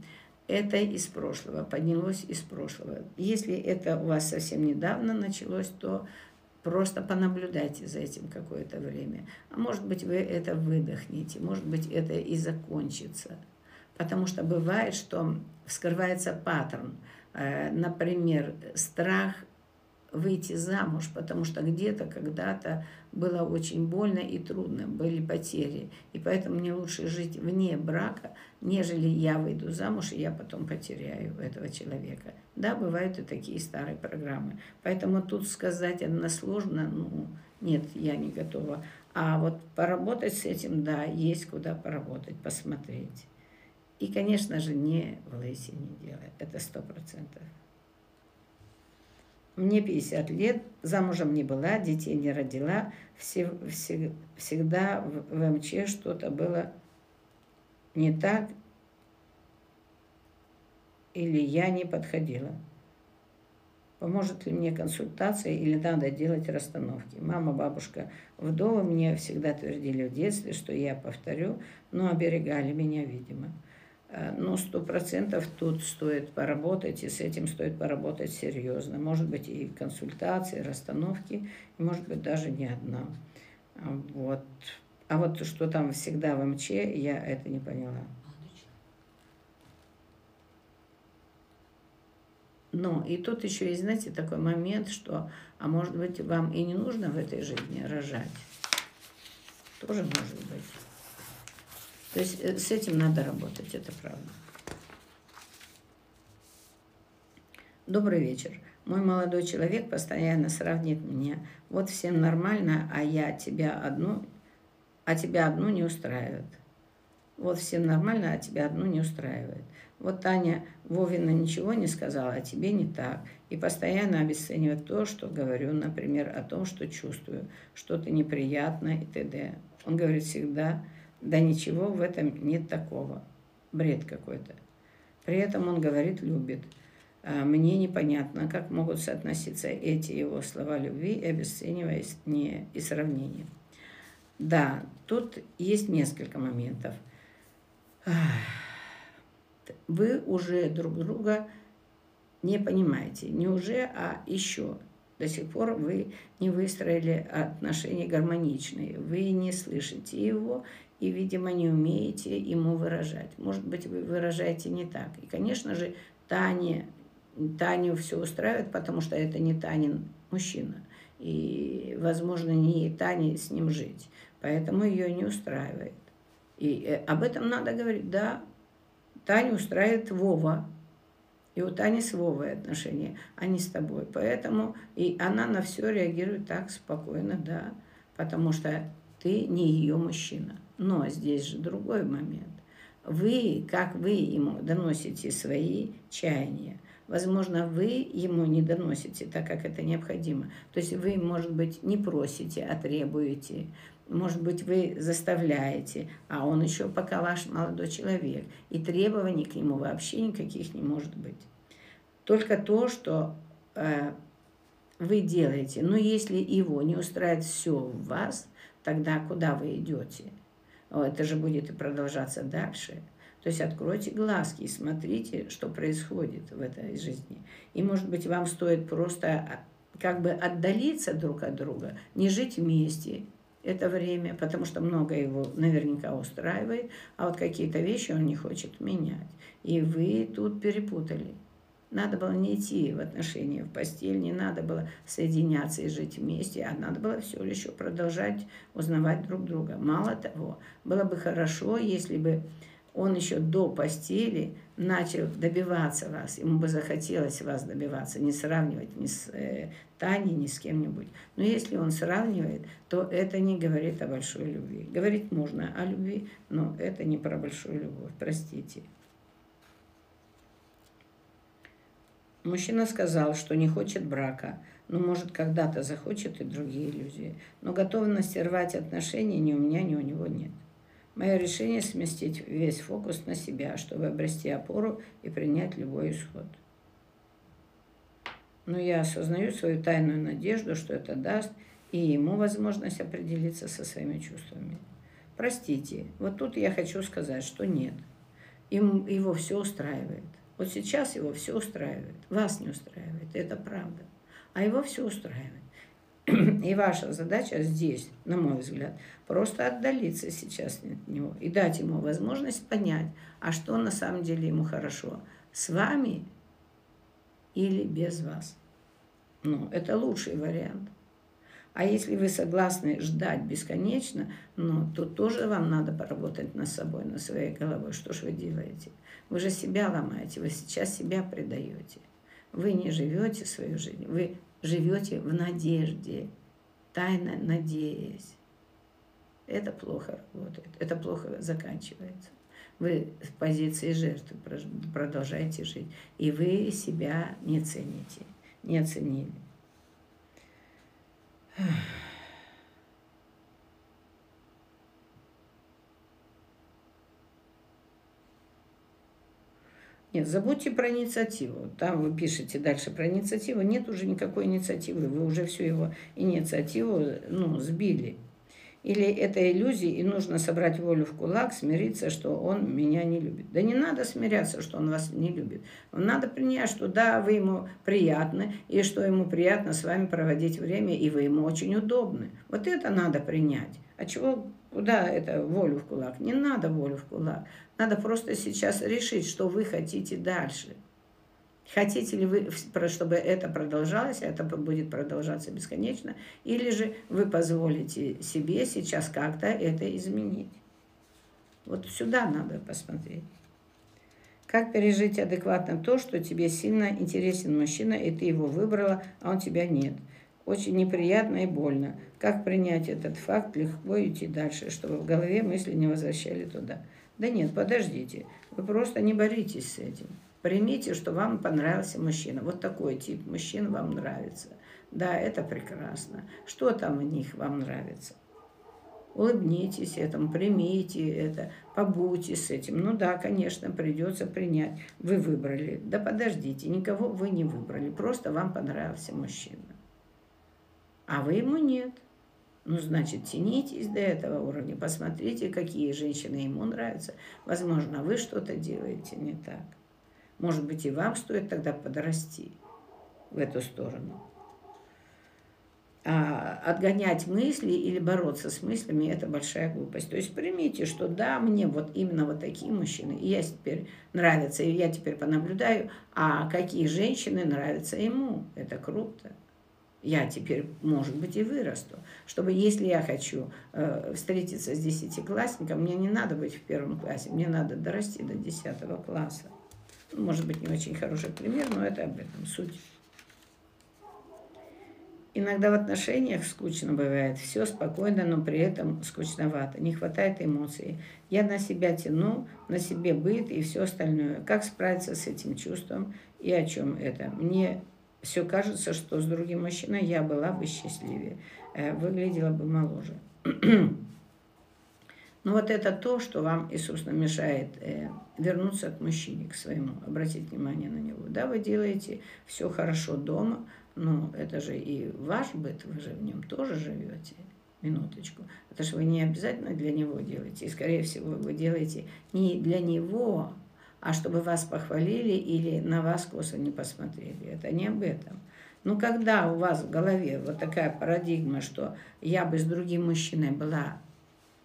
это из прошлого, поднялось из прошлого. Если это у вас совсем недавно началось, то просто понаблюдайте за этим какое-то время. А может быть, вы это выдохнете, может быть, это и закончится. Потому что бывает, что вскрывается паттерн. Э, например, страх выйти замуж, потому что где-то когда-то было очень больно и трудно, были потери. И поэтому мне лучше жить вне брака, нежели я выйду замуж, и я потом потеряю этого человека. Да, бывают и такие старые программы. Поэтому тут сказать односложно, ну, нет, я не готова. А вот поработать с этим, да, есть куда поработать, посмотреть. И, конечно же, не в лысине делать, это сто процентов. Мне 50 лет, замужем не была, детей не родила. Все, все, всегда в, в МЧ что-то было не так, или я не подходила. Поможет ли мне консультация или надо делать расстановки? Мама, бабушка, вдовы мне всегда твердили в детстве, что я повторю, но оберегали меня, видимо. Э, но сто процентов тут стоит поработать, и с этим стоит поработать серьезно. Может быть, и консультации, расстановки, и может быть, даже не одна. А вот. А вот что там всегда в МЧ, я это не поняла. Но и тут еще есть, знаете, такой момент, что, а может быть, вам и не нужно в этой жизни рожать. Тоже может быть. То есть э, с этим надо работать, это правда. Добрый вечер. Мой молодой человек постоянно сравнит меня. Вот всем нормально, а я тебя одну, а тебя одну не устраивает. Вот всем нормально, а тебя одну не устраивает. Вот Таня Вовина ничего не сказала, а тебе не так. И постоянно обесценивает то, что говорю, например, о том, что чувствую, что-то неприятное и т.д. Он говорит всегда, да ничего в этом нет такого. Бред какой-то. При этом он говорит, любит. А мне непонятно, как могут соотноситься эти его слова любви и обесценивания и сравнения. Да, тут есть несколько моментов. Вы уже друг друга не понимаете. Не уже, а еще. До сих пор вы не выстроили отношения гармоничные. Вы не слышите его и, видимо, не умеете ему выражать. Может быть, вы выражаете не так. И, конечно же, Таня, Таню все устраивает, потому что это не Танин мужчина. И, возможно, не Тане с ним жить. Поэтому ее не устраивает. И э, об этом надо говорить. Да, Таню устраивает Вова. И у Тани с Вовой отношения, а не с тобой. Поэтому и она на все реагирует так спокойно, да. Потому что ты не ее мужчина. Но здесь же другой момент. Вы, как вы ему доносите свои чаяния, возможно, вы ему не доносите так, как это необходимо. То есть вы, может быть, не просите, а требуете. Может быть, вы заставляете, а он еще пока ваш молодой человек. И требований к нему вообще никаких не может быть. Только то, что э, вы делаете. Но если его не устраивает все в вас, тогда куда вы идете? Это же будет и продолжаться дальше. То есть откройте глазки и смотрите, что происходит в этой жизни. И, может быть, вам стоит просто а, как бы отдалиться друг от друга, не жить вместе это время, потому что многое его наверняка устраивает, а вот какие-то вещи он не хочет менять. И вы тут перепутали. Надо было не идти в отношения, в постель, не надо было соединяться и жить вместе, а надо было все еще продолжать узнавать друг друга. Мало того, было бы хорошо, если бы он еще до постели начал добиваться вас, ему бы захотелось вас добиваться, не сравнивать ни с э, Таней, ни с кем-нибудь. Но если он сравнивает, то это не говорит о большой любви. Говорить можно о любви, но это не про большую любовь, простите. Мужчина сказал, что не хочет брака, но может когда-то захочет и другие иллюзии. Но готовности рвать отношения ни у меня, ни у него нет. Мое решение сместить весь фокус на себя, чтобы обрести опору и принять любой исход. Но я осознаю свою тайную надежду, что это даст и ему возможность определиться со своими чувствами. Простите, вот тут я хочу сказать, что нет. Им, его все устраивает. Вот сейчас его все устраивает. Вас не устраивает, это правда. А его все устраивает. И ваша задача здесь, на мой взгляд, просто отдалиться сейчас от него и дать ему возможность понять, а что на самом деле ему хорошо, с вами или без вас. Ну, это лучший вариант. А если вы согласны ждать бесконечно, ну, то тоже вам надо поработать над собой, над своей головой. Что ж вы делаете? Вы же себя ломаете, вы сейчас себя предаете. Вы не живете свою жизнь, вы живете в надежде, тайно надеясь. Это плохо работает, это плохо заканчивается. Вы в позиции жертвы продолжаете жить, и вы себя не цените, не оценили. Нет, забудьте про инициативу. Там вы пишете дальше про инициативу. Нет уже никакой инициативы. Вы уже всю его инициативу ну, сбили. Или это иллюзия, и нужно собрать волю в кулак, смириться, что он меня не любит. Да не надо смиряться, что он вас не любит. Надо принять, что да, вы ему приятны, и что ему приятно с вами проводить время, и вы ему очень удобны. Вот это надо принять. А чего, куда это волю в кулак? Не надо волю в кулак. Надо просто сейчас решить, что вы хотите дальше. Хотите ли вы, чтобы это продолжалось, это будет продолжаться бесконечно, или же вы позволите себе сейчас как-то это изменить. Вот сюда надо посмотреть. Как пережить адекватно то, что тебе сильно интересен мужчина, и ты его выбрала, а он тебя нет. Очень неприятно и больно. Как принять этот факт, легко идти дальше, чтобы в голове мысли не возвращали туда. Да нет, подождите. Вы просто не боритесь с этим. Примите, что вам понравился мужчина. Вот такой тип мужчин вам нравится. Да, это прекрасно. Что там в них вам нравится? Улыбнитесь этому, примите это, побудьте с этим. Ну да, конечно, придется принять. Вы выбрали. Да подождите, никого вы не выбрали. Просто вам понравился мужчина. А вы ему нет. Ну, значит, тянитесь до этого уровня, посмотрите, какие женщины ему нравятся. Возможно, вы что-то делаете не так. Может быть, и вам стоит тогда подрасти в эту сторону. А отгонять мысли или бороться с мыслями – это большая глупость. То есть примите, что да, мне вот именно вот такие мужчины, и я теперь нравятся, и я теперь понаблюдаю, а какие женщины нравятся ему. Это круто я теперь, может быть, и вырасту. Чтобы, если я хочу э, встретиться с десятиклассником, мне не надо быть в первом классе, мне надо дорасти до десятого класса. Может быть, не очень хороший пример, но это об этом суть. Иногда в отношениях скучно бывает, все спокойно, но при этом скучновато, не хватает эмоций. Я на себя тяну, на себе быт и все остальное. Как справиться с этим чувством и о чем это? Мне все кажется, что с другим мужчиной я была бы счастливее, э, выглядела бы моложе. Но вот это то, что вам и, собственно, мешает э, вернуться к мужчине, к своему, обратить внимание на него. Да, вы делаете все хорошо дома, но это же и ваш быт, вы же в нем тоже живете. Минуточку. Это же вы не обязательно для него делаете. И, скорее всего, вы делаете не для него, а чтобы вас похвалили или на вас косо не посмотрели. Это не об этом. Но когда у вас в голове вот такая парадигма, что я бы с другим мужчиной была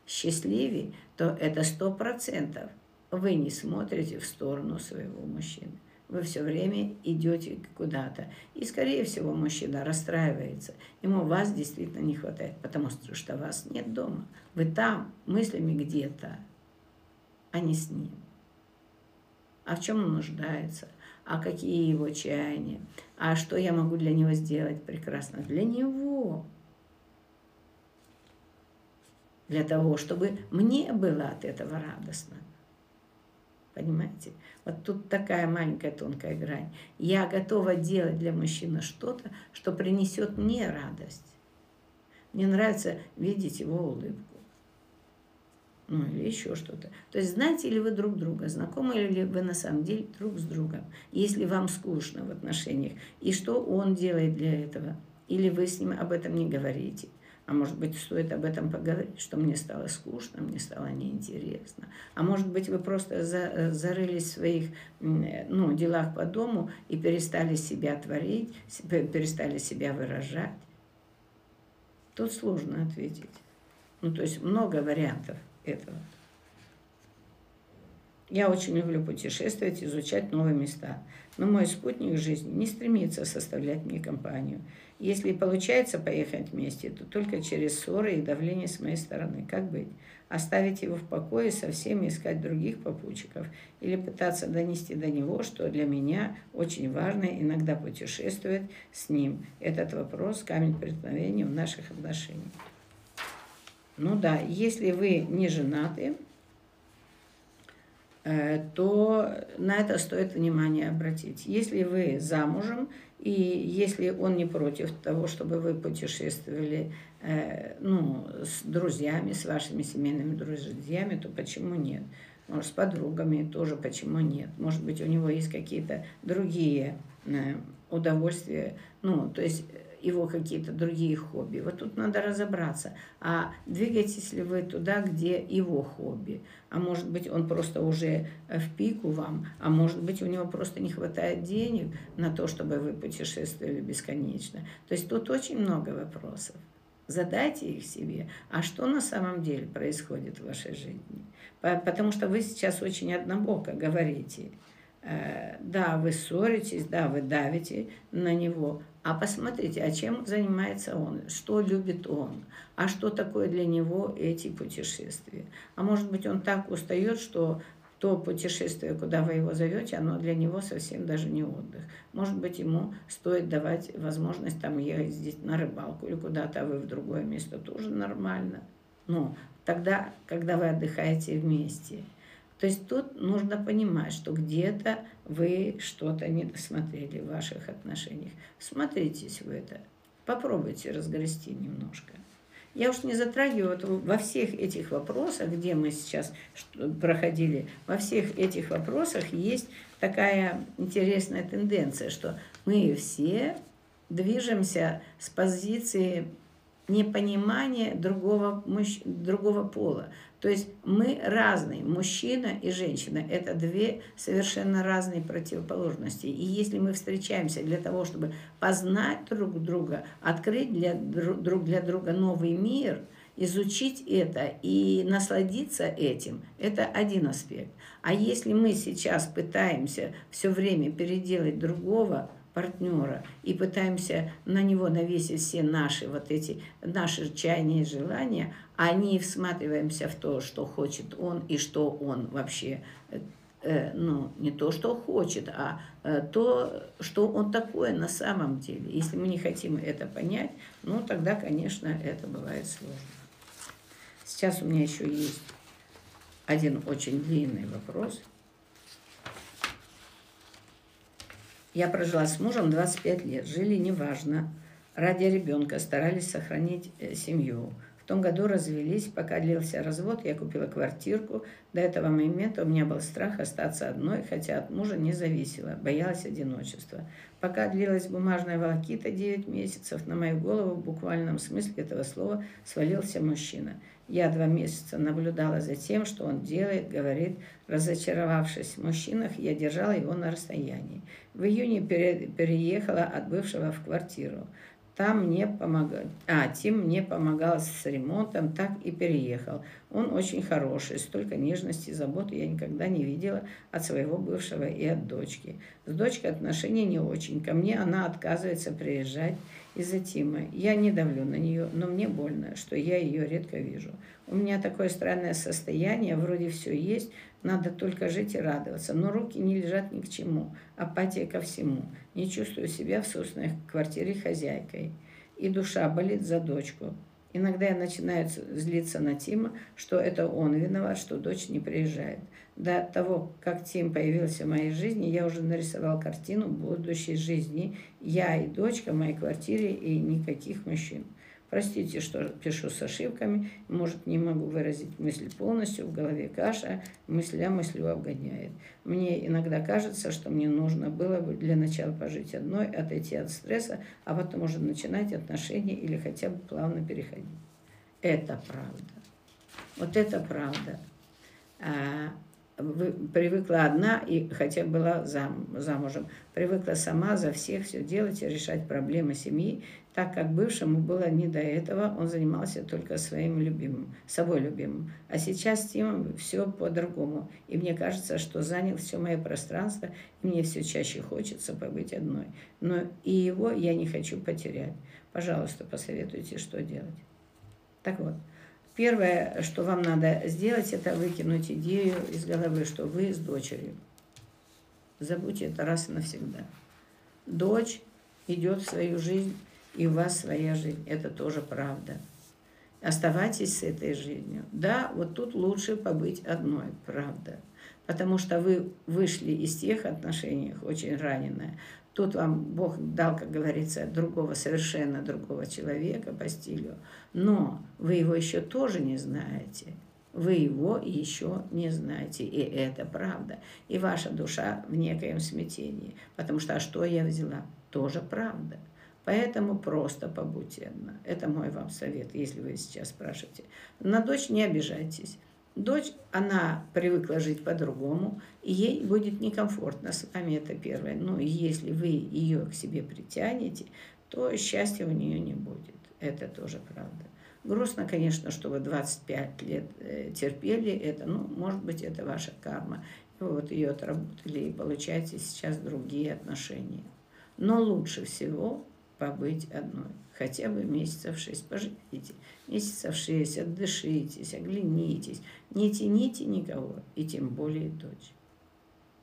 счастливее, то это сто процентов. Вы не смотрите в сторону своего мужчины. Вы все время идете куда-то. И, скорее всего, мужчина расстраивается. Ему вас действительно не хватает, потому что вас нет дома. Вы там, мыслями где-то а не с ним. А в чем он нуждается? А какие его чаяния? А что я могу для него сделать прекрасно? Для него. Для того, чтобы мне было от этого радостно. Понимаете? Вот тут такая маленькая тонкая грань. Я готова делать для мужчины что-то, что принесет мне радость. Мне нравится видеть его улыбку ну или еще что-то. То есть знаете ли вы друг друга, знакомы ли вы на самом деле друг с другом, если вам скучно в отношениях, и что он делает для этого, или вы с ним об этом не говорите. А может быть, стоит об этом поговорить, что мне стало скучно, мне стало неинтересно. А может быть, вы просто за, зарылись в своих ну, делах по дому и перестали себя творить, перестали себя выражать. Тут сложно ответить. Ну, то есть много вариантов этого. Я очень люблю путешествовать, изучать новые места. Но мой спутник жизни не стремится составлять мне компанию. Если и получается поехать вместе, то только через ссоры и давление с моей стороны. Как быть? Оставить его в покое, со всеми искать других попутчиков? Или пытаться донести до него, что для меня очень важно иногда путешествовать с ним? Этот вопрос – камень преткновения в наших отношениях. Ну да, если вы не женаты, то на это стоит внимание обратить. Если вы замужем, и если он не против того, чтобы вы путешествовали э, ну, с друзьями, с вашими семейными друзьями, то почему нет? Может, с подругами тоже почему нет? Может быть, у него есть какие-то другие э, удовольствия. Ну, то есть его какие-то другие хобби. Вот тут надо разобраться. А двигаетесь ли вы туда, где его хобби? А может быть, он просто уже в пику вам, а может быть, у него просто не хватает денег на то, чтобы вы путешествовали бесконечно. То есть тут очень много вопросов. Задайте их себе. А что на самом деле происходит в вашей жизни? Потому что вы сейчас очень однобоко говорите. Э, да, вы ссоритесь, да, вы давите на него, а посмотрите, а чем занимается он, что любит он, а что такое для него эти путешествия. А может быть, он так устает, что то путешествие, куда вы его зовете, оно для него совсем даже не отдых. Может быть, ему стоит давать возможность там ездить на рыбалку или куда-то, а вы в другое место тоже нормально. Но тогда, когда вы отдыхаете вместе – то есть тут нужно понимать, что где-то вы что-то не досмотрели в ваших отношениях. Смотритесь в это. Попробуйте разгрести немножко. Я уж не затрагиваю во всех этих вопросах, где мы сейчас проходили, во всех этих вопросах есть такая интересная тенденция, что мы все движемся с позиции непонимания другого, мужч... другого пола. То есть мы разные, мужчина и женщина. Это две совершенно разные противоположности. И если мы встречаемся для того, чтобы познать друг друга, открыть для, друг для друга новый мир, изучить это и насладиться этим, это один аспект. А если мы сейчас пытаемся все время переделать другого, партнера и пытаемся на него навесить все наши вот эти наши чаяния и желания, а не всматриваемся в то, что хочет он и что он вообще э, э ну, не то, что хочет, а э, то, что он такое на самом деле. Если мы не хотим это понять, ну, тогда, конечно, это бывает сложно. Сейчас у меня еще есть один очень длинный вопрос – Я прожила с мужем 25 лет, жили неважно. Ради ребенка старались сохранить э, семью. В том году развелись, пока длился развод, я купила квартирку. До этого момента у меня был страх остаться одной, хотя от мужа не зависело, боялась одиночества. Пока длилась бумажная волокита 9 месяцев, на мою голову в буквальном смысле этого слова свалился мужчина – я два месяца наблюдала за тем, что он делает, говорит. Разочаровавшись в мужчинах, я держала его на расстоянии. В июне переехала от бывшего в квартиру. Там мне помогал, а, Тим мне помогал с ремонтом, так и переехал. Он очень хороший, столько нежности и заботы я никогда не видела от своего бывшего и от дочки. С дочкой отношения не очень. Ко мне она отказывается приезжать из-за Тимы. Я не давлю на нее, но мне больно, что я ее редко вижу. У меня такое странное состояние, вроде все есть, надо только жить и радоваться. Но руки не лежат ни к чему, апатия ко всему. Не чувствую себя в собственной квартире хозяйкой. И душа болит за дочку. Иногда я начинаю злиться на Тима, что это он виноват, что дочь не приезжает. До того, как Тим появился в моей жизни, я уже нарисовал картину будущей жизни. Я и дочка в моей квартире и никаких мужчин. Простите, что пишу с ошибками, может, не могу выразить мысль полностью, в голове каша, мысля мыслью обгоняет. Мне иногда кажется, что мне нужно было бы для начала пожить одной, отойти от стресса, а потом уже начинать отношения или хотя бы плавно переходить. Это правда. Вот это правда. А, привыкла одна и хотя была зам, замужем, привыкла сама за всех все делать и решать проблемы семьи, так как бывшему было не до этого, он занимался только своим любимым, собой любимым. А сейчас с Тимом все по-другому. И мне кажется, что занял все мое пространство, и мне все чаще хочется побыть одной. Но и его я не хочу потерять. Пожалуйста, посоветуйте, что делать. Так вот, Первое, что вам надо сделать, это выкинуть идею из головы, что вы с дочерью. Забудьте это раз и навсегда. Дочь идет в свою жизнь, и у вас своя жизнь. Это тоже правда. Оставайтесь с этой жизнью. Да, вот тут лучше побыть одной, правда. Потому что вы вышли из тех отношений, очень раненая, Тут вам Бог дал, как говорится, другого, совершенно другого человека по стилю. Но вы его еще тоже не знаете. Вы его еще не знаете. И это правда. И ваша душа в некоем смятении. Потому что, а что я взяла? Тоже правда. Поэтому просто побудьте одна. Это мой вам совет, если вы сейчас спрашиваете. На дочь не обижайтесь. Дочь, она привыкла жить по-другому, и ей будет некомфортно с вами, это первое. Но если вы ее к себе притянете, то счастья у нее не будет. Это тоже правда. Грустно, конечно, что вы 25 лет э, терпели это, ну, может быть, это ваша карма. Вы вот ее отработали и получаете сейчас другие отношения. Но лучше всего побыть одной. Хотя бы месяцев шесть поживите. Месяцев шесть отдышитесь, оглянитесь. Не тяните никого, и тем более дочь.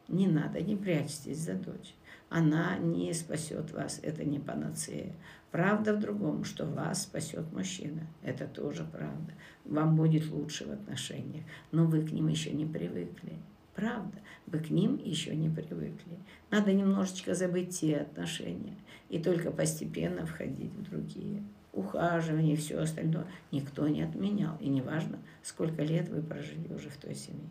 Не надо, не прячьтесь за дочь. Она не спасет вас, это не панацея. Правда в другом, что вас спасет мужчина. Это тоже правда. Вам будет лучше в отношениях, но вы к ним еще не привыкли. Правда, вы к ним еще не привыкли. Надо немножечко забыть те отношения и только постепенно входить в другие. Ухаживание и все остальное никто не отменял. И неважно, сколько лет вы прожили уже в той семье.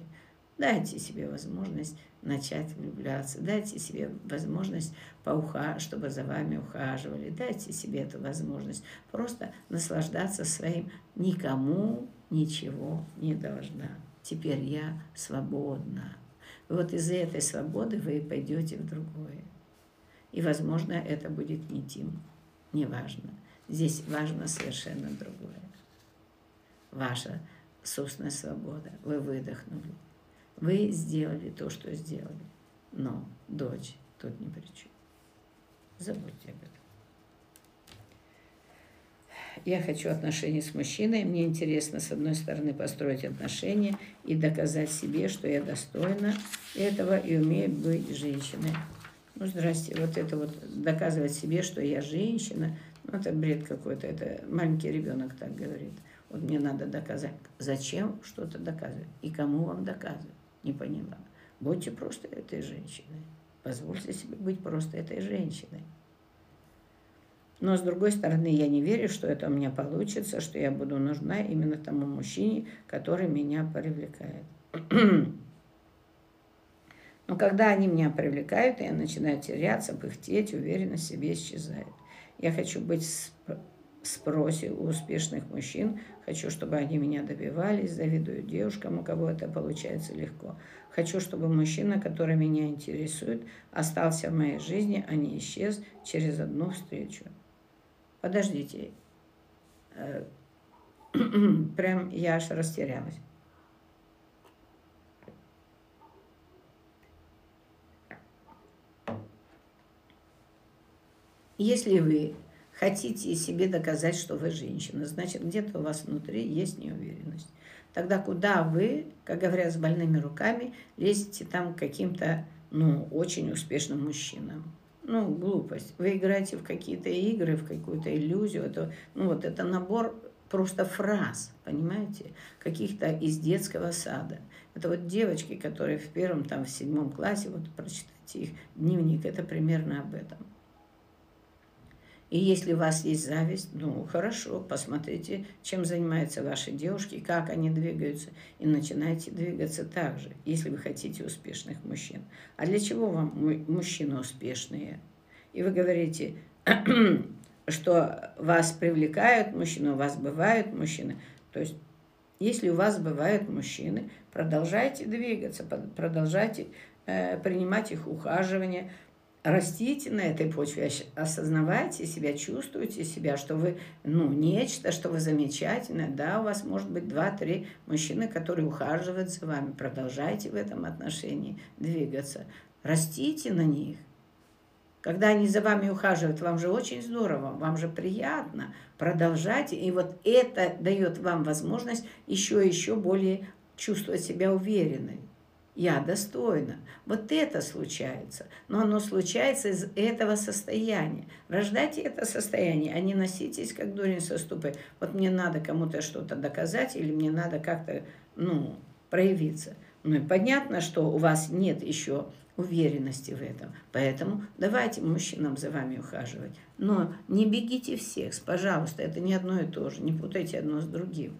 Дайте себе возможность начать влюбляться. Дайте себе возможность поуха, чтобы за вами ухаживали. Дайте себе эту возможность просто наслаждаться своим. Никому ничего не должна. Теперь я свободна. вот из-за этой свободы вы пойдете в другое. И, возможно, это будет не Тим. Неважно. Здесь важно совершенно другое. Ваша собственная свобода. Вы выдохнули. Вы сделали то, что сделали. Но дочь тут ни при чем. Забудьте об этом. Я хочу отношения с мужчиной. Мне интересно, с одной стороны, построить отношения и доказать себе, что я достойна этого и умею быть женщиной. Ну, здрасте, вот это вот доказывать себе, что я женщина, ну, это бред какой-то, это маленький ребенок так говорит. Вот мне надо доказать. Зачем что-то доказывать? И кому вам доказывать? Не поняла. Будьте просто этой женщиной. Позвольте себе быть просто этой женщиной. Но, с другой стороны, я не верю, что это у меня получится, что я буду нужна именно тому мужчине, который меня привлекает. Но когда они меня привлекают, я начинаю теряться, пыхтеть, уверенность в себе исчезает. Я хочу быть в спросе у успешных мужчин, хочу, чтобы они меня добивались, завидую девушкам, у кого это получается легко. Хочу, чтобы мужчина, который меня интересует, остался в моей жизни, а не исчез через одну встречу. Подождите. Э, прям я аж растерялась. Если вы хотите себе доказать, что вы женщина. Значит, где-то у вас внутри есть неуверенность. Тогда куда вы, как говорят, с больными руками, лезете там к каким-то, ну, очень успешным мужчинам? Ну, глупость. Вы играете в какие-то игры, в какую-то иллюзию. Это, ну, вот это набор просто фраз, понимаете, каких-то из детского сада. Это вот девочки, которые в первом, там, в седьмом классе, вот прочитайте их дневник, это примерно об этом. И если у вас есть зависть, ну хорошо, посмотрите, чем занимаются ваши девушки, как они двигаются, и начинайте двигаться так же, если вы хотите успешных мужчин. А для чего вам мужчины успешные? И вы говорите, что вас привлекают мужчины, у вас бывают мужчины. То есть, если у вас бывают мужчины, продолжайте двигаться, продолжайте э, принимать их ухаживание, растите на этой почве, осознавайте себя, чувствуйте себя, что вы, ну, нечто, что вы замечательное. Да, у вас может быть два-три мужчины, которые ухаживают за вами. Продолжайте в этом отношении двигаться. Растите на них. Когда они за вами ухаживают, вам же очень здорово, вам же приятно. Продолжайте. И вот это дает вам возможность еще и еще более чувствовать себя уверенной я достойна. Вот это случается. Но оно случается из этого состояния. Рождайте это состояние, а не носитесь, как дурень со ступой. Вот мне надо кому-то что-то доказать или мне надо как-то, ну, проявиться. Ну и понятно, что у вас нет еще уверенности в этом. Поэтому давайте мужчинам за вами ухаживать. Но не бегите всех, пожалуйста, это не одно и то же. Не путайте одно с другим.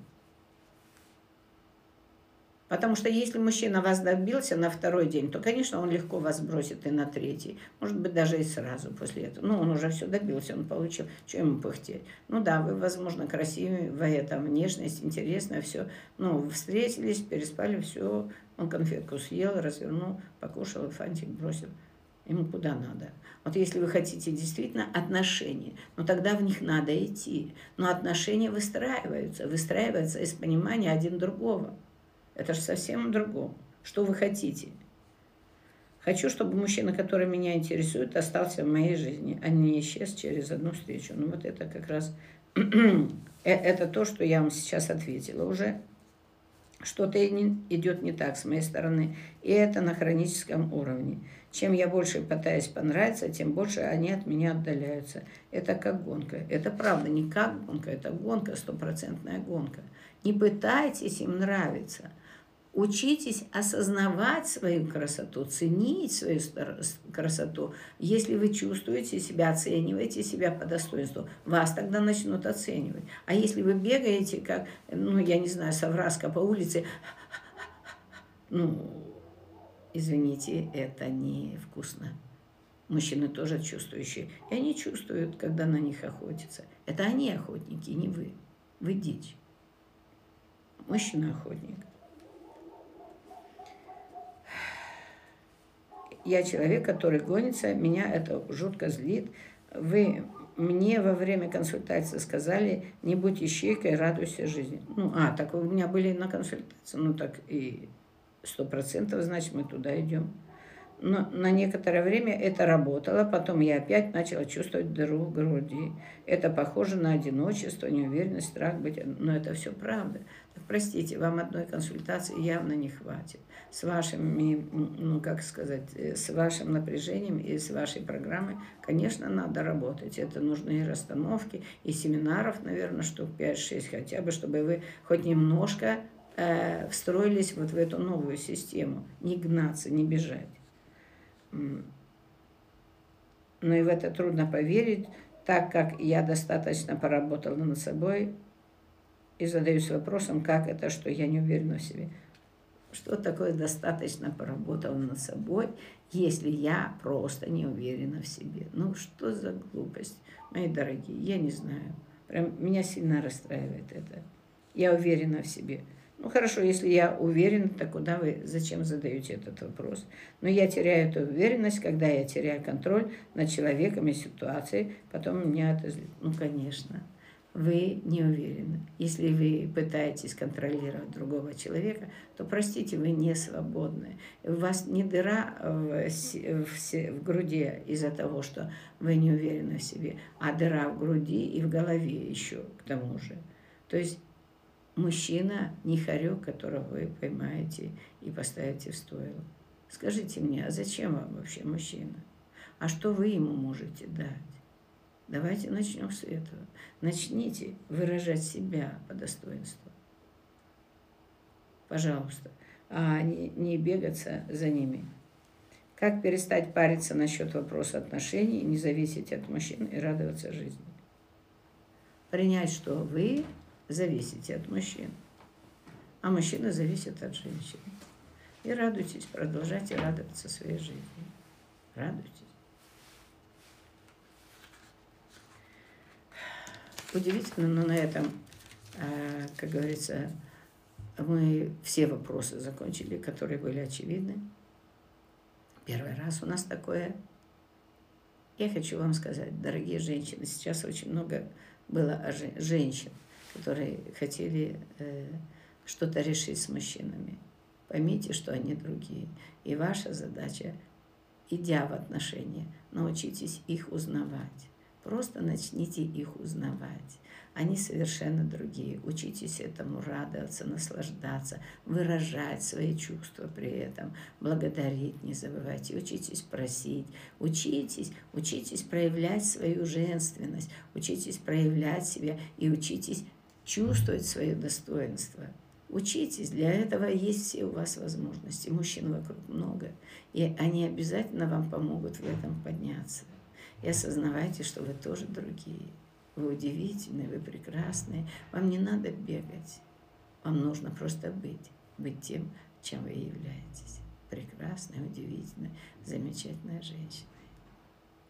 Потому что если мужчина вас добился на второй день, то, конечно, он легко вас бросит и на третий. Может быть, даже и сразу после этого. Ну, он уже все добился, он получил. Что ему пыхтеть? Ну да, вы, возможно, красивая, там, внешность, интересная, все. Ну, встретились, переспали, все. Он конфетку съел, развернул, покушал, фантик бросил. Ему куда надо. Вот если вы хотите действительно отношения, ну тогда в них надо идти. Но отношения выстраиваются, выстраиваются из понимания один другого. Это же совсем другое. Что вы хотите? Хочу, чтобы мужчина, который меня интересует, остался в моей жизни, а не исчез через одну встречу. Ну вот это как раз э, это то, что я вам сейчас ответила уже. Что-то идет не так с моей стороны. И это на хроническом уровне. Чем я больше пытаюсь понравиться, тем больше они от меня отдаляются. Это как гонка. Это правда, не как гонка, это гонка, стопроцентная гонка. Не пытайтесь им нравиться – Учитесь осознавать свою красоту, ценить свою красоту. Если вы чувствуете себя, оцениваете себя по достоинству, вас тогда начнут оценивать. А если вы бегаете, как, ну, я не знаю, совраска по улице, ну, извините, это невкусно. Мужчины тоже чувствующие. И они чувствуют, когда на них охотятся. Это они охотники, не вы. Вы дичь. Мужчина охотник. Я человек, который гонится, меня это жутко злит. Вы мне во время консультации сказали, не будь ищейкой, радуйся жизни. Ну, а, так у меня были на консультации, ну так и сто процентов, значит, мы туда идем. Но на некоторое время это работало, потом я опять начала чувствовать дыру в груди. Это похоже на одиночество, неуверенность, страх быть. Но это все правда. Так простите, вам одной консультации явно не хватит с вашими, ну как сказать, э, с вашим напряжением и с вашей программой, конечно, надо работать. Это нужны и расстановки, и семинаров, наверное, штук 5-6 хотя бы, чтобы вы хоть немножко э, встроились вот в эту новую систему. Не гнаться, не бежать. Но и в это трудно поверить, так как я достаточно поработала над собой и задаюсь вопросом, как это, что я не уверена в себе. Что такое достаточно поработал над собой, если я просто не уверена в себе? Ну, что за глупость, мои дорогие, я не знаю. Прям меня сильно расстраивает это. Я уверена в себе. Ну хорошо, если я уверен, то куда вы, зачем задаете этот вопрос? Но я теряю эту уверенность, когда я теряю контроль над человеком и ситуацией, потом меня это. Ну, конечно. вы не уверены. Если вы пытаетесь контролировать другого человека, то, простите, вы не свободны. У вас не дыра в, в, в груди из-за того, что вы не уверены в себе, а дыра в груди и в голове еще к тому же. То есть мужчина не хорек, которого вы поймаете и поставите в стойло. Скажите мне, а зачем вам вообще мужчина? А что вы ему можете дать? Давайте начнем с этого. Начните выражать себя по достоинству. Пожалуйста. А не, не бегаться за ними. Как перестать париться насчет вопроса отношений, не зависеть от мужчин и радоваться жизни? Принять, что вы зависите от мужчин, а мужчина зависит от женщин. И радуйтесь, продолжайте радоваться своей жизни. Радуйтесь. Удивительно, но на этом, а, как говорится, мы все вопросы закончили, которые были очевидны. Первый раз у нас такое. Я хочу вам сказать, дорогие женщины, сейчас очень много было женщин, которые хотели э, что-то решить с мужчинами. Поймите, что они другие. И ваша задача, идя в отношения, научитесь их узнавать. Просто начните их узнавать. Они совершенно другие. Учитесь этому радоваться, наслаждаться, выражать свои чувства при этом, благодарить не забывайте, учитесь просить, учитесь, учитесь проявлять свою женственность, учитесь проявлять себя и учитесь чувствовать свое достоинство. Учитесь, для этого есть все у вас возможности. Мужчин вокруг много, и они обязательно вам помогут в этом подняться. И осознавайте, что вы тоже другие. Вы удивительные, вы прекрасные. Вам не надо бегать. Вам нужно просто быть. Быть тем, чем вы являетесь. Прекрасной, удивительной, замечательной женщиной.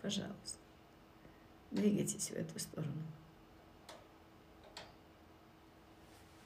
Пожалуйста, двигайтесь в эту сторону.